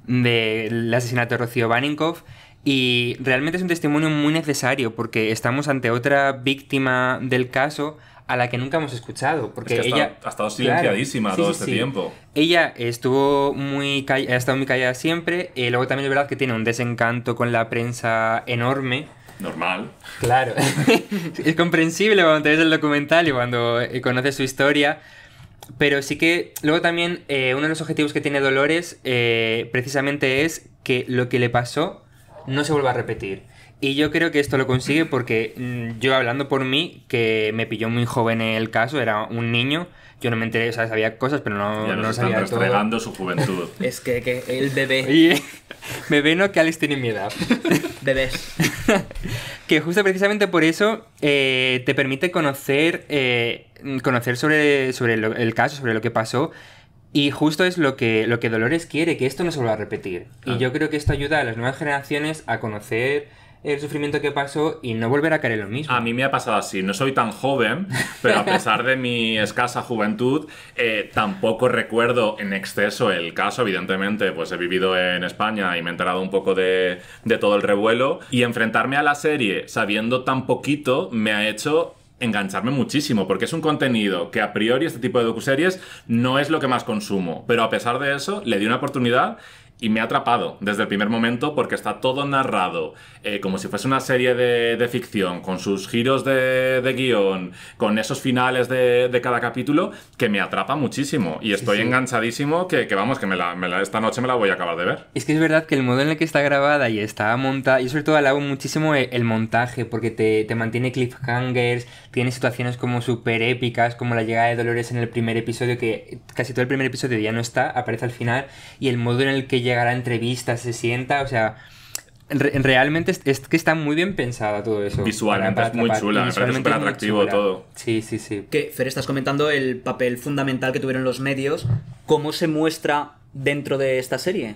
mm, del asesinato de Rocío Baninkoff. Y realmente es un testimonio muy necesario porque estamos ante otra víctima del caso a la que nunca hemos escuchado. Porque Es que ha ella estado- ha estado silenciadísima todo este tiempo. Ella estuvo muy ha estado muy callada siempre. y luego también es verdad que tiene un desencanto con la prensa enorme. Normal. Claro. (laughs) es comprensible cuando te ves el documental y cuando eh, conoces su historia. Pero sí que luego también eh, uno de los objetivos que tiene Dolores eh, precisamente es que lo que le pasó no se vuelva a repetir. Y yo creo que esto lo consigue porque mm, yo hablando por mí, que me pilló muy joven el caso, era un niño, yo no me enteré, o sea, sabía cosas, pero no, Ya no nos están sabía todo. restregando su juventud. (laughs) Es que, que el bebé. (laughs) Oye, bebé no, que Alex tiene mi edad. (laughs) Bebés. que justo precisamente por eso eh, te permite conocer, eh, conocer sobre, sobre lo- el caso, sobre lo que pasó. Y justo es lo que, lo que Dolores quiere, que esto no se vuelva a repetir. Ah. Y yo creo que esto ayuda a las nuevas generaciones a conocer el sufrimiento que pasó y no volver a caer en lo mismo. A mí me ha pasado así, no soy tan joven, pero a (laughs) pesar de mi escasa juventud, eh, tampoco recuerdo en exceso el caso. Evidentemente, pues he vivido en España y me he enterado un poco de, de todo el revuelo. Y enfrentarme a la serie sabiendo tan poquito me ha hecho engancharme muchísimo, porque es un contenido que a priori este tipo de docuseries no es lo que más consumo, pero a pesar de eso le di una oportunidad y me ha atrapado desde el primer momento porque está todo narrado eh, como si fuese una serie de, de ficción, con sus giros de, de guion, con esos finales de, de cada capítulo, que me atrapa muchísimo. Y estoy sí. enganchadísimo que, que vamos, que me la, me la- esta noche me la voy a acabar de ver. Es que es verdad que el modo en el que está grabada y está montada, yo sobre todo alabo muchísimo el montaje, porque te, te mantiene cliffhangers, tiene situaciones como súper épicas, como la llegada de Dolores en el primer episodio, que casi todo el primer episodio ya no está, aparece al final, y el modo en el que llega la entrevista, se sienta, o sea... re- realmente es, es que está muy bien pensada todo eso. Visualmente es muy chula, me parece súper muy atractivo todo. Sí, sí, sí. Que, Fer, estás comentando el papel fundamental que tuvieron los medios. ¿Cómo se muestra dentro de esta serie?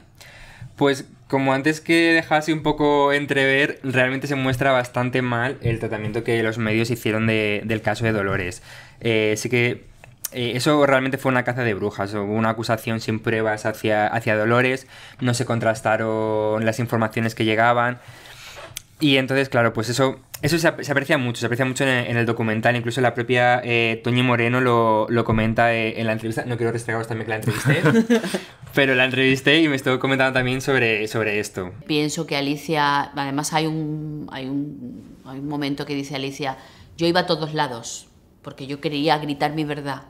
Pues como antes que dejase un poco entrever, realmente se muestra bastante mal el tratamiento que los medios hicieron de- del caso de Dolores. Eh, sí que eh, eso realmente fue una caza de brujas, hubo una acusación sin pruebas hacia, hacia Dolores, no se contrastaron las informaciones que llegaban. Y entonces, claro, pues eso, eso se, ap- se aprecia mucho, se aprecia mucho en el, en el documental. Incluso la propia eh, Toñi Moreno lo, lo comenta eh, en la entrevista. No quiero restregaros también que la entrevisté, (laughs) pero la entrevisté y me estuvo comentando también sobre, sobre esto. Pienso que Alicia, además hay un, hay un, hay un momento que dice Alicia, yo iba a todos lados, porque yo quería gritar mi verdad.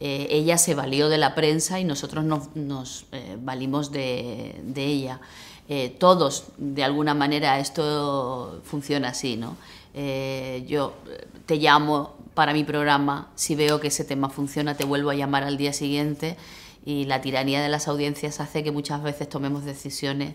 Eh, ella se valió de la prensa y nosotros nos, nos, eh, valimos de, de ella. Eh, todos, de alguna manera, esto funciona así, ¿no? Eh, yo eh, te llamo para mi programa, si veo que ese tema funciona, te vuelvo a llamar al día siguiente y la tiranía de las audiencias hace que muchas veces tomemos decisiones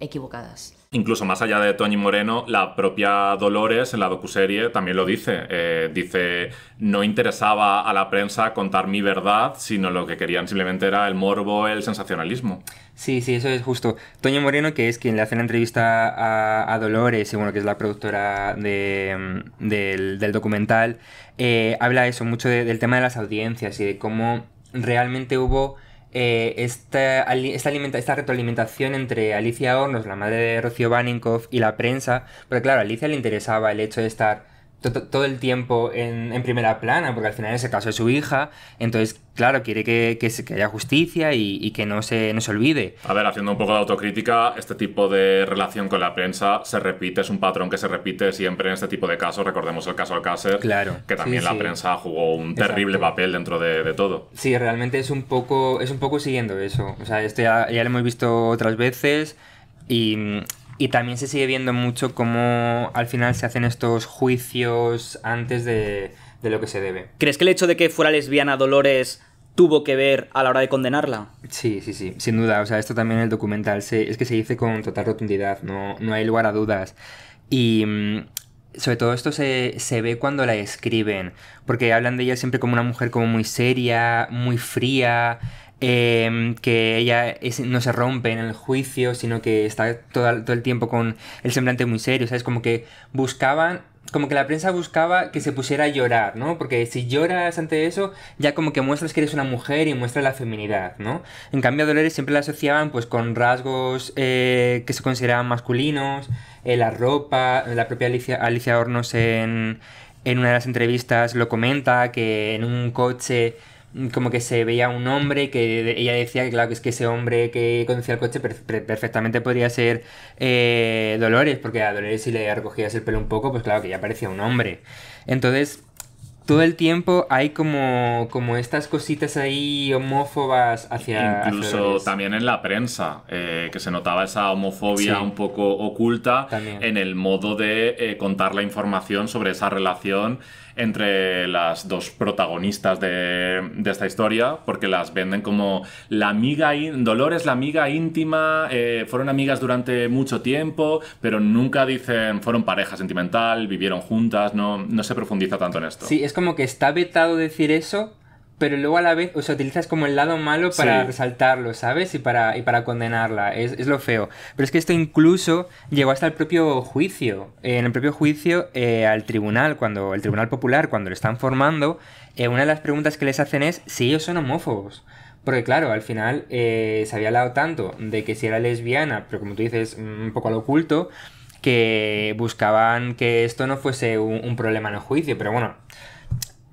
equivocadas. Incluso más allá de Toñi Moreno, la propia Dolores en la docuserie también lo dice. Eh, dice, no interesaba a la prensa contar mi verdad, sino lo que querían simplemente era el morbo, el sensacionalismo. Sí, sí, eso es justo. Toño Moreno, que es quien le hace la entrevista a, Dolores, y bueno, que es la productora mm, del, documental, eh, habla eso mucho de- del tema de las audiencias y de cómo realmente hubo eh, esta, esta, alimenta- esta retroalimentación entre Alicia Hornos, la madre de Rocío Baninkoff, y la prensa, porque claro, a Alicia le interesaba el hecho de estar todo el tiempo en, en primera plana, porque al final es el caso de su hija, entonces, claro, quiere que, que haya justicia y, y que no se, no se olvide. A ver, haciendo un poco de autocrítica, este tipo de relación con la prensa se repite, es un patrón que se repite siempre en este tipo de casos. Recordemos el caso Alcácer, Claro, que también sí, la sí. prensa jugó un terrible Exacto. papel dentro de, de todo. Sí, realmente es un poco, es un poco siguiendo eso. O sea, esto ya, ya lo hemos visto otras veces y, y también se sigue viendo mucho cómo al final se hacen estos juicios antes de, de lo que se debe. ¿Crees que el hecho de que fuera lesbiana Dolores tuvo que ver a la hora de condenarla? Sí, sí, sí, sin duda. O sea, esto también en el documental se, es que se dice con total rotundidad, no, no hay lugar a dudas. Y mm, sobre todo esto se, se ve cuando la escriben, porque hablan de ella siempre como una mujer como muy seria, muy fría, em, que ella no se rompe en el juicio, sino que está todo, el tiempo con el semblante muy serio, ¿sabes? Como que buscaban como que la prensa buscaba que se pusiera a llorar, ¿no? Porque si lloras ante eso, ya como que muestras que eres una mujer y muestras la feminidad, ¿no? En cambio, a Dolores siempre la asociaban pues con rasgos eh, que se consideraban masculinos, eh, la ropa, la propia Alicia, Alicia Hornos en, en una de las entrevistas lo comenta, que en un coche como que se veía un hombre que ella decía que claro que es que ese hombre que conducía el coche per- per- perfectamente podría ser eh, Dolores porque a Dolores si le recogías el pelo un poco pues claro que ya parecía un hombre entonces todo el tiempo hay como, como estas cositas ahí homófobas hacia Incluso también en la prensa, eh, que se notaba esa homofobia Sí. un poco oculta También. en el modo de eh, contar la información sobre esa relación entre las dos protagonistas de, esta historia, porque las venden como la amiga, Dolores, la amiga íntima, eh, fueron amigas durante mucho tiempo, pero nunca dicen fueron pareja sentimental, vivieron juntas, no, no se profundiza tanto en esto. Sí, es como que está vetado decir eso, pero luego a la vez, o sea, utilizas como el lado malo para Sí. resaltarlo, ¿sabes? Y para, y para condenarla, es, es lo feo. Pero es que esto incluso llegó hasta el propio juicio. En el propio juicio, eh, al tribunal, cuando el tribunal popular, cuando lo están formando, eh, una de las preguntas que les hacen es si ellos son homófobos. Porque claro, al final eh, se había hablado tanto de que si era lesbiana, pero como tú dices, un poco al oculto, que buscaban que esto no fuese un, un problema en el juicio, pero bueno,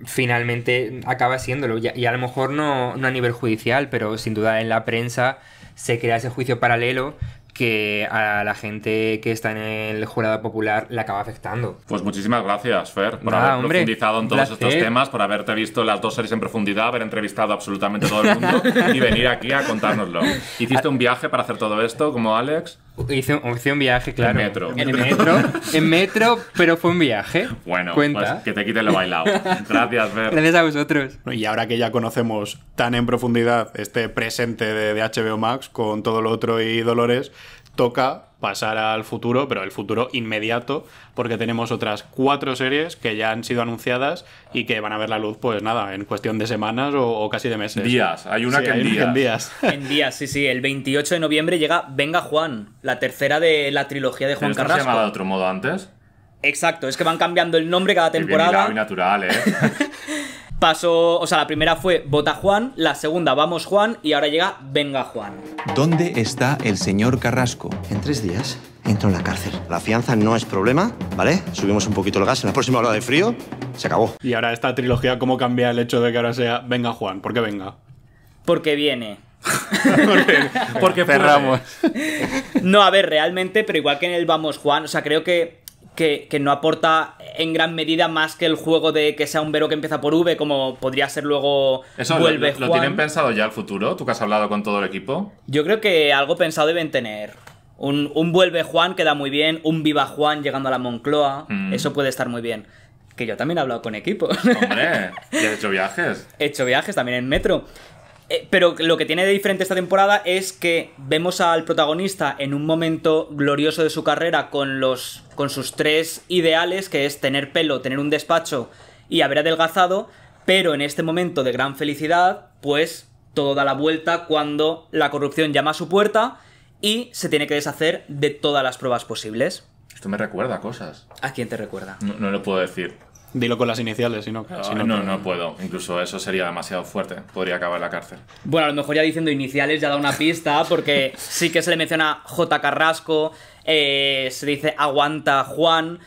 finalmente acaba siéndolo. Y, a- y a lo mejor no, no a nivel judicial, pero sin duda en la prensa se crea ese juicio paralelo que a la gente que está en el jurado popular le acaba afectando. Pues muchísimas gracias, Fer, por Nada, haber hombre, profundizado en todos estos temas, por haberte visto las dos series en profundidad, haber entrevistado absolutamente todo el mundo (laughs) y venir aquí a contárnoslo. ¿Hiciste un viaje para hacer todo esto, como Alex? Hice, un- hice un viaje, claro. En metro. En metro, en metro, pero fue un viaje. Bueno, Cuenta. pues que te quiten lo bailado. Gracias, Fer. Gracias a vosotros. Y ahora que ya conocemos tan en profundidad este presente de, de HBO Max con todo lo otro y Dolores, toca pasar al futuro, pero el futuro inmediato, porque tenemos otras cuatro series que ya han sido anunciadas y que van a ver la luz, pues nada, en cuestión de semanas o, o casi de meses. Días, hay una Sí, que en hay días. en días. En días, sí, sí. El 28 de noviembre llega Venga Juan, la tercera de la trilogía de ¿Pero Juan se Carrasco. llamaba de otro modo antes? Exacto, es que van cambiando el nombre cada bien temporada. y natural, ¿eh? (laughs) Pasó, o sea, la primera fue Vota Juan, la segunda Vamos Juan y ahora llega Venga Juan. ¿Dónde está el señor Carrasco? En tres días entro en la cárcel. La fianza no es problema, ¿vale? Subimos un poquito el gas en la próxima hora de frío. Se acabó. Y ahora esta trilogía, ¿cómo cambia el hecho de que ahora sea Venga Juan? ¿Por qué venga? Porque viene. (laughs) Porque cerramos. No, a ver, realmente, pero igual que en el Vamos Juan, o sea, creo que, que, que no aporta en gran medida más que el juego de que sea un vero que empieza por V, como podría ser luego ¿Eso lo, Vuelve lo- lo Juan. tienen pensado ya al futuro? ¿Tú que has hablado con todo el equipo? Yo creo que algo pensado deben tener. Un, un Vuelve Juan queda muy bien, un Viva Juan llegando a la Moncloa, Mm. eso puede estar muy bien. Que yo también he hablado con equipos. Hombre, (laughs) ¿y has hecho viajes? He hecho viajes también en metro. Eh, pero lo que tiene de diferente esta temporada es que vemos al protagonista en un momento glorioso de su carrera con, los, con sus tres ideales, que es tener pelo, tener un despacho y haber adelgazado, pero en este momento de gran felicidad, pues todo da la vuelta cuando la corrupción llama a su puerta y se tiene que deshacer de todas las pruebas posibles. Esto me recuerda a cosas. ¿A quién te recuerda? No, no lo puedo decir. Dilo con las iniciales, si no. Ah, si no, no, no, puedo. Incluso eso sería demasiado fuerte. Podría acabar en la cárcel. Bueno, a lo mejor ya diciendo iniciales ya da una pista, porque sí que se le menciona J. Carrasco, eh, se dice Aguanta Juan.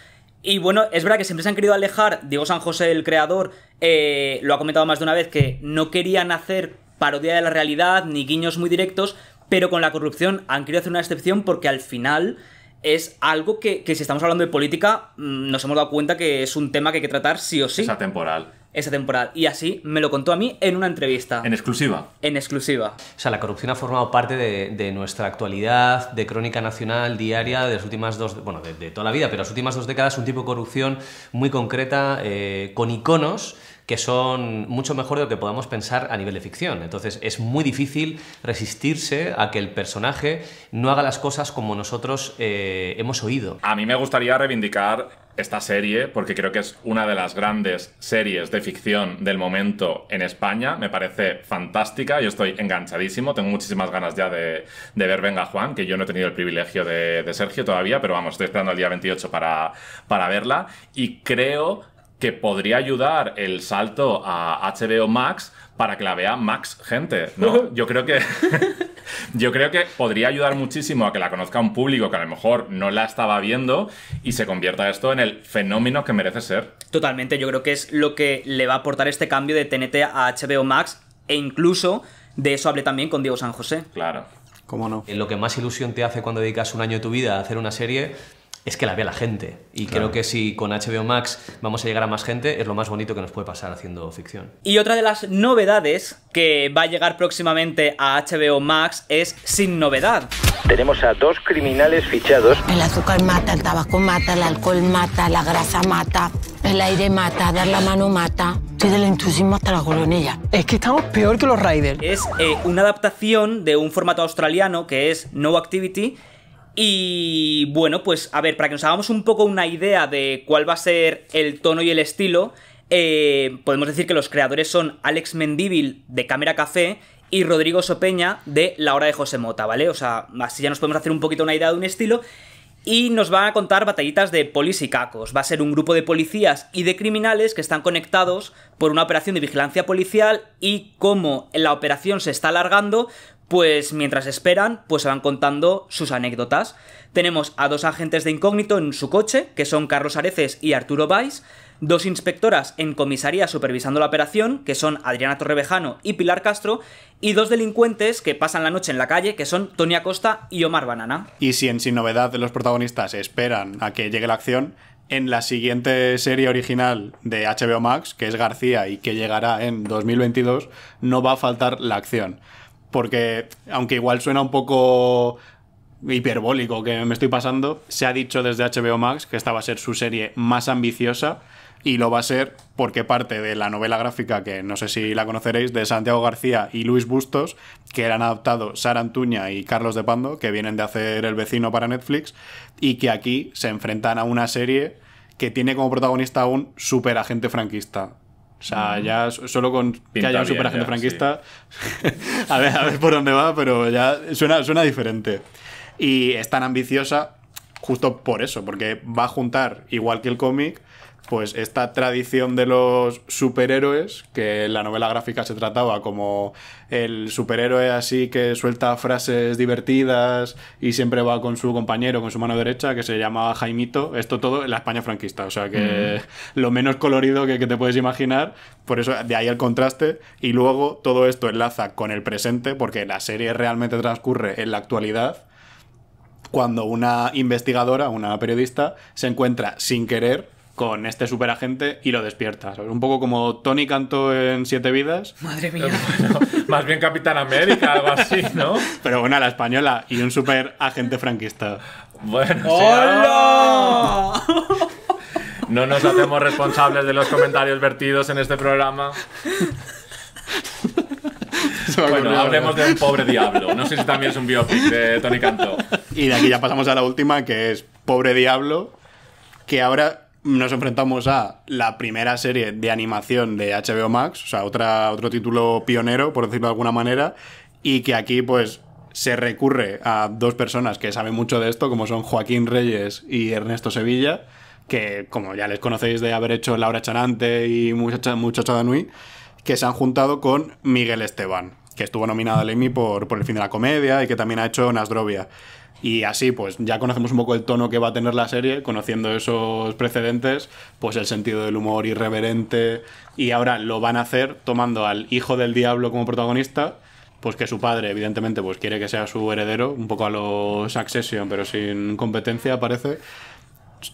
Y bueno, es verdad que siempre se han querido alejar. Diego San José, el creador, eh, lo ha comentado más de una vez, que no querían hacer parodia de la realidad ni guiños muy directos, pero con la corrupción han querido hacer una excepción porque al final es algo que, que si estamos hablando de política, mm, nos hemos dado cuenta que es un tema que hay que tratar sí o sí. Esa temporal. Esa temporada. Y así me lo contó a mí en una entrevista. En exclusiva. En exclusiva. O sea, la corrupción ha formado parte de, de nuestra actualidad, de crónica nacional diaria, de las últimas dos, bueno, de, de toda la vida, pero las últimas dos décadas, un tipo de corrupción muy concreta, eh, con iconos que son mucho mejor de lo que podamos pensar a nivel de ficción. Entonces es muy difícil resistirse a que el personaje no haga las cosas como nosotros eh, hemos oído. A mí me gustaría reivindicar esta serie porque creo que es una de las grandes series de ficción del momento en España. Me parece fantástica. Yo estoy enganchadísimo. Tengo muchísimas ganas ya de, ver Venga Juan, que yo no he tenido el privilegio de, de Sergio todavía, pero vamos, estoy esperando el día 28 para, para verla. Y creo que podría ayudar el salto a HBO Max para que la vea Max gente, ¿no? (laughs) Yo creo que (laughs) yo creo que podría ayudar muchísimo a que la conozca un público que a lo mejor no la estaba viendo y se convierta esto en el fenómeno que merece ser. Totalmente, yo creo que es lo que le va a aportar este cambio de TNT a HBO Max e incluso de eso hablé también con Diego San José. Claro. ¿Cómo no? Lo que más ilusión te hace cuando dedicas un año de tu vida a hacer una serie es que la vea la gente. Y Claro. creo que si con HBO Max vamos a llegar a más gente, es lo más bonito que nos puede pasar haciendo ficción. Y otra de las novedades que va a llegar próximamente a HBO Max es Sin Novedad. Tenemos a dos criminales fichados. El azúcar mata, el tabaco mata, el alcohol mata, la grasa mata, el aire mata, dar la mano mata. Estoy del entusiasmo hasta la colonilla. Es que estamos peor que los Riders. Es eh, una adaptación de un formato australiano que es No Activity. Y bueno, pues a ver, para que nos hagamos un poco una idea de cuál va a ser el tono y el estilo, eh, podemos decir que los creadores son Alex Mendívil de Cámara Café y Rodrigo Sopeña de La Hora de José Mota, ¿vale? O sea, así ya nos podemos hacer un poquito una idea de un estilo. Y nos van a contar batallitas de polis y cacos. Va a ser un grupo de policías y de criminales que están conectados por una operación de vigilancia policial y como la operación se está alargando, pues mientras esperan, pues se van contando sus anécdotas. Tenemos a dos agentes de incógnito en su coche, que son Carlos Areces y Arturo Valls, dos inspectoras en comisaría supervisando la operación, que son Adriana Torrevejano y Pilar Castro, y dos delincuentes que pasan la noche en la calle, que son Tony Acosta y Omar Banana. Y si en Sin Novedad los protagonistas esperan a que llegue la acción, en la siguiente serie original de HBO Max, que es García y que llegará en 2022, no va a faltar la acción. Porque, aunque igual suena un poco hiperbólico que me estoy pasando, se ha dicho desde HBO Max que esta va a ser su serie más ambiciosa y lo va a ser porque parte de la novela gráfica, que no sé si la conoceréis, de Santiago García y Luis Bustos, que eran adaptados Sara Antuña y Carlos de Pando, que vienen de hacer El vecino para Netflix, y que aquí se enfrentan a una serie que tiene como protagonista a un superagente franquista. O sea, ya solo con que haya un superagente ya, franquista, (laughs) a, ver, a ver por dónde va, pero ya suena, suena diferente. Y es tan ambiciosa justo por eso, porque va a juntar, igual que el cómic, pues esta tradición de los superhéroes, que en la novela gráfica se trataba como el superhéroe así que suelta frases divertidas y siempre va con su compañero, con su mano derecha, que se llamaba Jaimito, esto todo en la España franquista, o sea que lo menos colorido que, que te puedes imaginar, por eso de ahí el contraste, y luego todo esto enlaza con el presente, porque la serie realmente transcurre en la actualidad, cuando una investigadora, una periodista, se encuentra sin querer con este superagente y lo despierta. ¿sabes? Un poco como Tony cantó en Siete Vidas. Madre mía. Más bien Capitán América, algo así, ¿no? (laughs) Pero una la española y un superagente franquista. Bueno, sí. ¡Hola! (laughs) No nos hacemos responsables de los comentarios vertidos en este programa. Bueno, hablemos de un pobre diablo. No sé si también es un biopic de Tony Cantó. Y de aquí ya pasamos a la última, que es Pobre Diablo, que ahora nos enfrentamos a la primera serie de animación de HBO Max, o sea, otra, otro título pionero, por decirlo de alguna manera, y que aquí pues se recurre a dos personas que saben mucho de esto, como son Joaquín Reyes y Ernesto Sevilla, que como ya les conocéis de haber hecho Laura Chanante y Muchacha, Muchacha Nui, que se han juntado con Miguel Esteban, que estuvo nominado al Emmy por, por El fin de la comedia y que también ha hecho Nasdrovia. Y así, pues ya conocemos un poco el tono que va a tener la serie, conociendo esos precedentes, pues el sentido del humor irreverente. Y ahora lo van a hacer tomando al hijo del diablo como protagonista, pues que su padre, evidentemente, pues quiere que sea su heredero, un poco a los Succession, pero sin competencia, parece.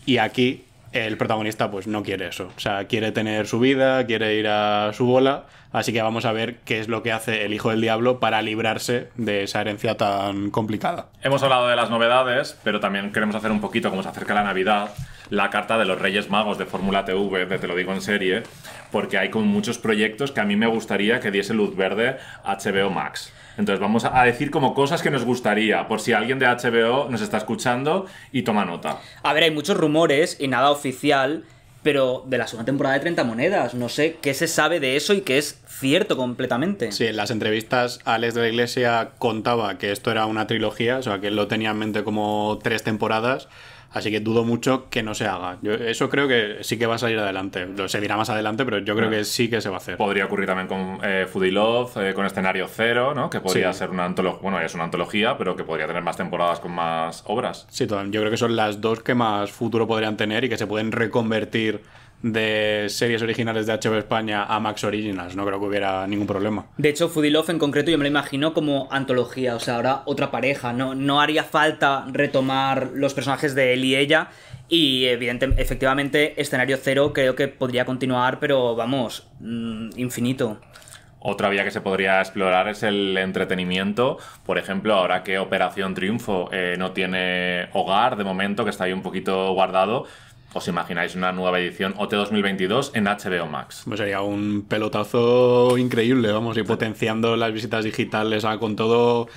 Y aquí el protagonista pues no quiere eso. O sea, quiere tener su vida, quiere ir a su bola. Así que vamos a ver qué es lo que hace el hijo del diablo para librarse de esa herencia tan complicada. Hemos hablado de las novedades, pero también queremos hacer un poquito, como se acerca la Navidad, la carta de los Reyes Magos de Fórmula TV, de Te lo digo en serie, porque hay como muchos proyectos que a mí me gustaría que diese luz verde a HBO Max. Entonces vamos a decir como cosas que nos gustaría, por si alguien de HBO nos está escuchando y toma nota. A ver, hay muchos rumores y nada oficial, pero de la segunda temporada de 30 monedas. No sé qué se sabe de eso y qué es cierto completamente. Sí, en las entrevistas Alex de la Iglesia contaba que esto era una trilogía, o sea, que él lo tenía en mente como tres temporadas. Así que dudo mucho que no se haga. Yo eso creo que sí que va a salir adelante. Lo se dirá más adelante, pero yo creo que sí que se va a hacer. Podría ocurrir también con eh, Foodie Love, eh, con escenario cero, ¿no? Que podría Sí. ser una antología, bueno, es una antología, pero que podría tener más temporadas con más obras. Sí, yo creo que son las dos que más futuro podrían tener y que se pueden reconvertir de series originales de HBO España a Max Originals. No creo que hubiera ningún problema. De hecho, Foodie Love en concreto yo me lo imagino como antología, o sea, ahora otra pareja. No, no haría falta retomar los personajes de él y ella. Y evidente, efectivamente, escenario cero creo que podría continuar, pero vamos, mm, infinito. Otra vía que se podría explorar es el entretenimiento. Por ejemplo, ahora que Operación Triunfo eh, no tiene hogar de momento, que está ahí un poquito guardado, ¿os imagináis una nueva edición OT 2022 en HBO Max? Pues sería un pelotazo increíble, vamos, y potenciando las visitas digitales ah, con todo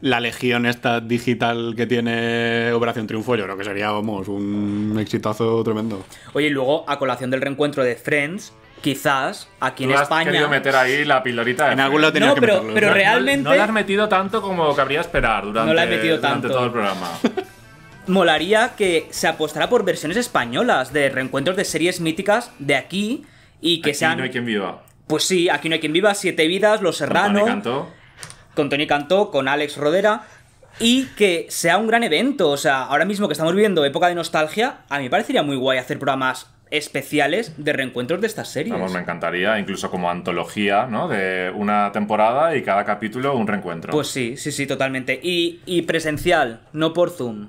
la legión esta digital que tiene Operación Triunfo, yo creo que sería, vamos, un exitazo tremendo. Oye, y luego, a colación del reencuentro de Friends, quizás aquí en Tú has España. querido meter ahí la pildorita de En algún lado tenías No, que pero- meterlo. pero ¿no? realmente- No la has metido tanto como cabría esperar durante, No la he metido durante tanto. todo el programa. (laughs) molaría que se apostara por versiones españolas de reencuentros de series míticas de aquí y que Aquí sean. no hay quien viva. Pues sí, aquí no hay quien viva, Siete Vidas, Los Tony Serrano. Cantó. con Tony Cantó, con Alex Rodera. Y que sea un gran evento. O sea, ahora mismo que estamos viviendo época de nostalgia, a mí me parecería muy guay hacer programas especiales de reencuentros de estas series. Vamos, me encantaría, incluso como antología, ¿no? De una temporada y cada capítulo un reencuentro. Pues sí, sí, sí, totalmente. Y, y presencial, no por Zoom.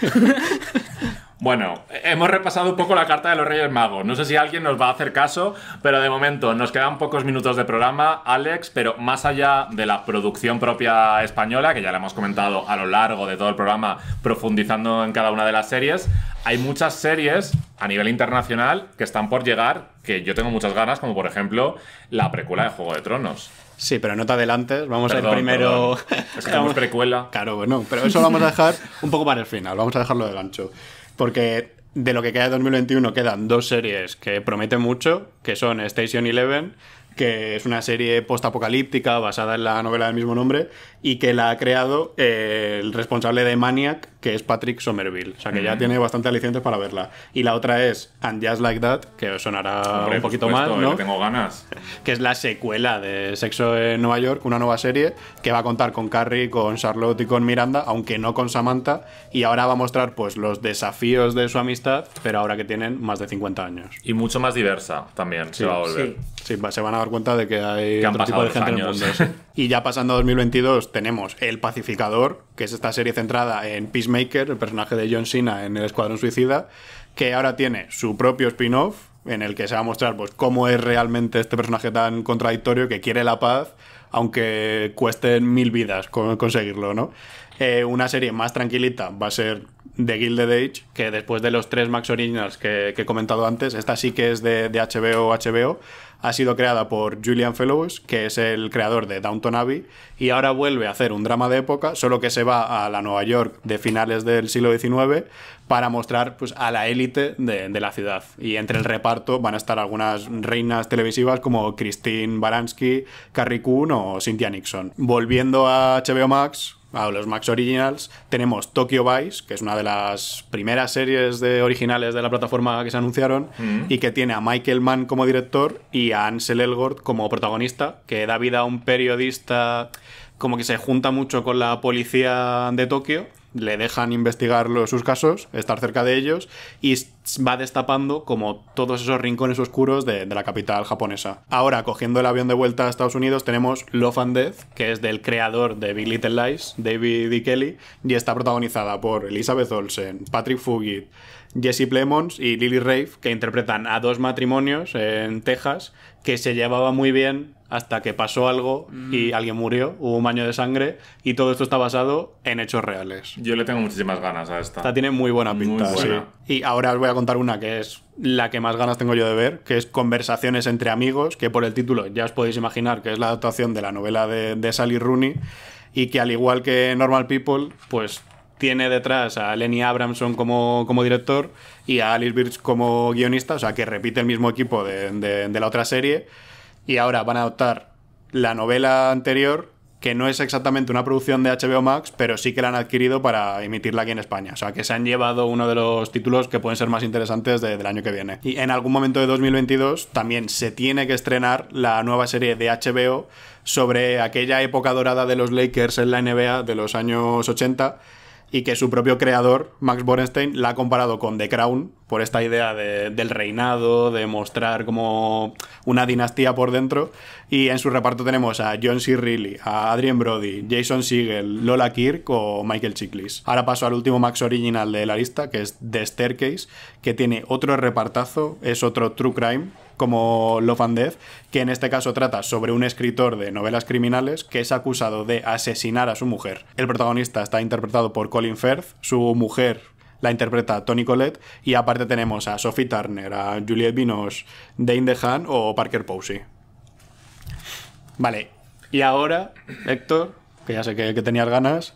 (laughs) Bueno, hemos repasado un poco la carta de los Reyes Magos. No sé si alguien nos va a hacer caso, pero de momento nos quedan pocos minutos de programa, Alex, pero más allá de la producción propia española, que ya la hemos comentado a lo largo de todo el programa, profundizando en cada una de las series, hay muchas series a nivel internacional que están por llegar, que yo tengo muchas ganas, como por ejemplo la precuela de Juego de Tronos. Sí, pero no te adelantes, vamos a ir primero... perdón. Es que tenemos (laughs) precuela. Claro, bueno, pero eso lo vamos a dejar un poco para el final, vamos a dejarlo de gancho. Porque de lo que queda de 2021 quedan dos series que prometen mucho, que son Station Eleven, que es una serie postapocalíptica basada en la novela del mismo nombre y que la ha creado eh, el responsable de Maniac, que es Patrick Somerville. O sea que ya tiene bastante alicientes para verla. Y la otra es And Just Like That, que sonará Hombre, un poquito supuesto, más, eh, ¿no? que tengo ganas. que es la secuela de Sexo en Nueva York, una nueva serie que va a contar con Carrie, con Charlotte y con Miranda, aunque no con Samantha, y ahora va a mostrar pues los desafíos de su amistad, pero ahora que tienen más de 50 años. Y mucho más diversa también se va a volver. Sí, se van a dar cuenta de que hay Que han otro tipo de gente los en el mundo. años. sí. Y ya pasando a 2022 tenemos El Pacificador, que es esta serie centrada en Peacemaker, el personaje de John Cena en el Escuadrón Suicida, que ahora tiene su propio spin-off en el que se va a mostrar pues cómo es realmente este personaje tan contradictorio que quiere la paz aunque cuesten mil vidas con- conseguirlo, ¿no? Eh, una serie más tranquilita va a ser The Gilded Age, que después de los tres Max Originals que, que he comentado antes, esta sí que es de, de HBO HBO, ha sido creada por Julian Fellows, que es el creador de Downton Abbey, y ahora vuelve a hacer un drama de época, solo que se va a la Nueva York de finales del siglo XIX para mostrar pues, a la élite de, la ciudad. Y entre el reparto van a estar algunas reinas televisivas como Christine Baranski, Carrie Coon o Cynthia Nixon. Volviendo a HBO Max, a los Max Originals, tenemos Tokyo Vice, que es una de las primeras series de originales de la plataforma que se anunciaron Mm. y que tiene a Michael Mann como director y a Ansel Elgort como protagonista, que da vida a un periodista como que se junta mucho con la policía de Tokio, le dejan investigar los- sus casos, estar cerca de ellos y va destapando como todos esos rincones oscuros de, la capital japonesa. Ahora, cogiendo el avión de vuelta a Estados Unidos, tenemos Love and Death, que es del creador de Big Little Lies, David E. Kelly, y está protagonizada por Elizabeth Olsen, Patrick Fugit, Jesse Plemons y Lily Rafe, que interpretan a dos matrimonios en Texas que se llevaban muy bien hasta que pasó algo y alguien murió, hubo un baño de sangre y todo esto está basado en hechos reales. Yo le tengo muchísimas ganas a esta. Esta tiene muy buena pinta, Muy buena. sí. Y ahora os voy a contar una que es la que más ganas tengo yo de ver, que es Conversaciones entre amigos, que por el título ya os podéis imaginar que es la adaptación de la novela de, de Sally Rooney y que al igual que Normal People, pues tiene detrás a Lenny Abramson como, como director y a Alice Birch como guionista, o sea que repite el mismo equipo de, de- la otra serie y ahora van a adoptar la novela anterior que no es exactamente una producción de HBO Max, pero sí que la han adquirido para emitirla aquí en España. O sea, que se han llevado uno de los títulos que pueden ser más interesantes de- del año que viene. Y en algún momento de 2022 también se tiene que estrenar la nueva serie de HBO sobre aquella época dorada de los Lakers en la NBA de los años 80 y que su propio creador, Max Borenstein, la ha comparado con The Crown por esta idea de- del reinado, de mostrar como una dinastía por dentro. Y en su reparto tenemos a John C. Reilly, a Adrien Brody, Jason Segel, Lola Kirk o Michael Chiklis. Ahora paso al último Max original de la lista, que es The Staircase, que tiene otro repartazo, es otro True Crime, como Love and Death, que en este caso trata sobre un escritor de novelas criminales que es acusado de asesinar a su mujer. El protagonista está interpretado por Colin Firth, su mujer la interpreta Tony Collette y aparte tenemos a Sophie Turner, a Juliette Binoche, Dane DeHaan o Parker Posey. Vale, y ahora, Héctor, que ya sé que, que tenías ganas,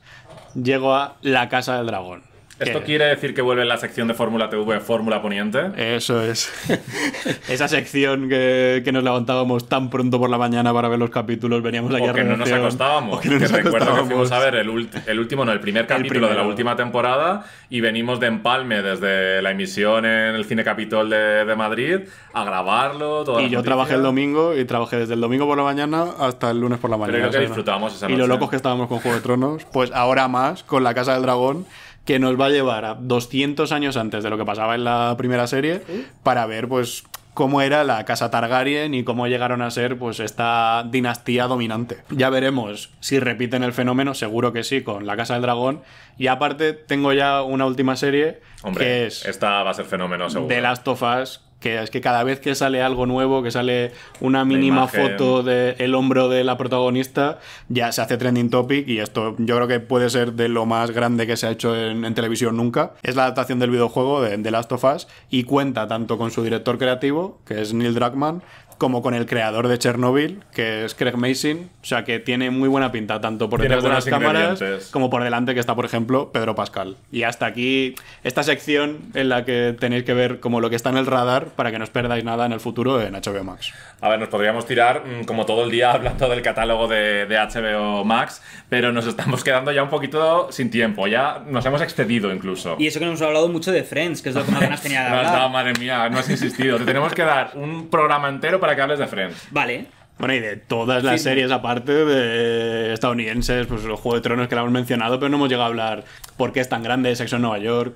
llego a La Casa del Dragón. ¿Esto quiere decir que vuelve la sección de Fórmula TV, Fórmula Poniente? Eso es. (laughs) Esa sección que, que nos levantábamos tan pronto por la mañana para ver los capítulos, veníamos aquí O a que no nos acostábamos. O que no nos recuerdo que fuimos a ver el, último, no, el primer capítulo de la última temporada y venimos de empalme desde la emisión en el Cine Capitol de, de Madrid a grabarlo. Y yo trabajé el domingo y trabajé desde el domingo por la mañana hasta el lunes por la mañana. creo que disfrutamos esa Y lo noche. locos que estábamos con Juego de Tronos, pues ahora más con La Casa del Dragón, que nos va a llevar a 200 años antes de lo que pasaba en la primera serie para ver, pues cómo era la casa Targaryen y cómo llegaron a ser pues esta dinastía dominante. Ya veremos si repiten el fenómeno, seguro que sí, con La Casa del Dragón. Y aparte tengo ya una última serie Hombre, que es esta va a ser fenómeno seguro. de Last of Us, que es que cada vez que sale algo nuevo, que sale una mínima foto del hombro de la protagonista, ya se hace trending topic y esto yo creo que puede ser de lo más grande que se ha hecho en, en televisión nunca. Es la adaptación del videojuego de The Last of Us y cuenta tanto con su director creativo, que es Neil Druckmann, como con el creador de Chernobyl, que es Craig Mason. O sea que tiene muy buena pinta, tanto por Tiene detrás de las cámaras como por delante, que está, por ejemplo, Pedro Pascal. Y hasta aquí esta sección en la que tenéis que ver como lo que está en el radar para que no os perdáis nada en el futuro en HBO Max. A ver, nos podríamos tirar mm, como todo el día (laughs) hablando del catálogo de, de HBO Max, pero nos estamos quedando ya un poquito sin tiempo, ya nos hemos excedido incluso. Y eso que no hemos hablado mucho de Friends, que es lo que más (laughs) ganas tenía de No has hablar. dado, madre mía, no has insistido. Te tenemos que dar un programa entero para que hables de Friends. Vale. Bueno, y de todas las Sí. series aparte de estadounidenses, pues los Juego de Tronos que la hemos mencionado, pero no hemos llegado a hablar por qué es tan grande, Sexo en Nueva York.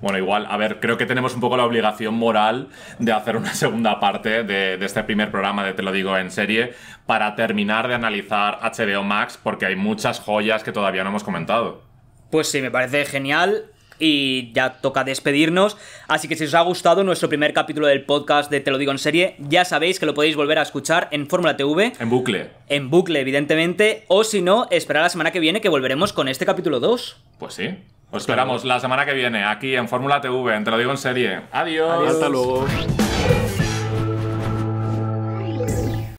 Bueno, igual, a ver, creo que tenemos un poco la obligación moral de hacer una (laughs) segunda parte de, de este primer programa de Te lo digo en serie para terminar de analizar HBO Max porque hay muchas joyas que todavía no hemos comentado. Pues sí, me parece genial. Y ya toca despedirnos. Así que si os ha gustado nuestro primer capítulo del podcast de Te lo digo en serie, ya sabéis que lo podéis volver a escuchar en Fórmula TV, En bucle. en bucle, evidentemente. O si no, esperar la semana que viene que volveremos con este capítulo 2. Pues sí. Os esperamos la semana que viene aquí en Fórmula TV, en Te lo digo en serie. Adiós. Hasta luego.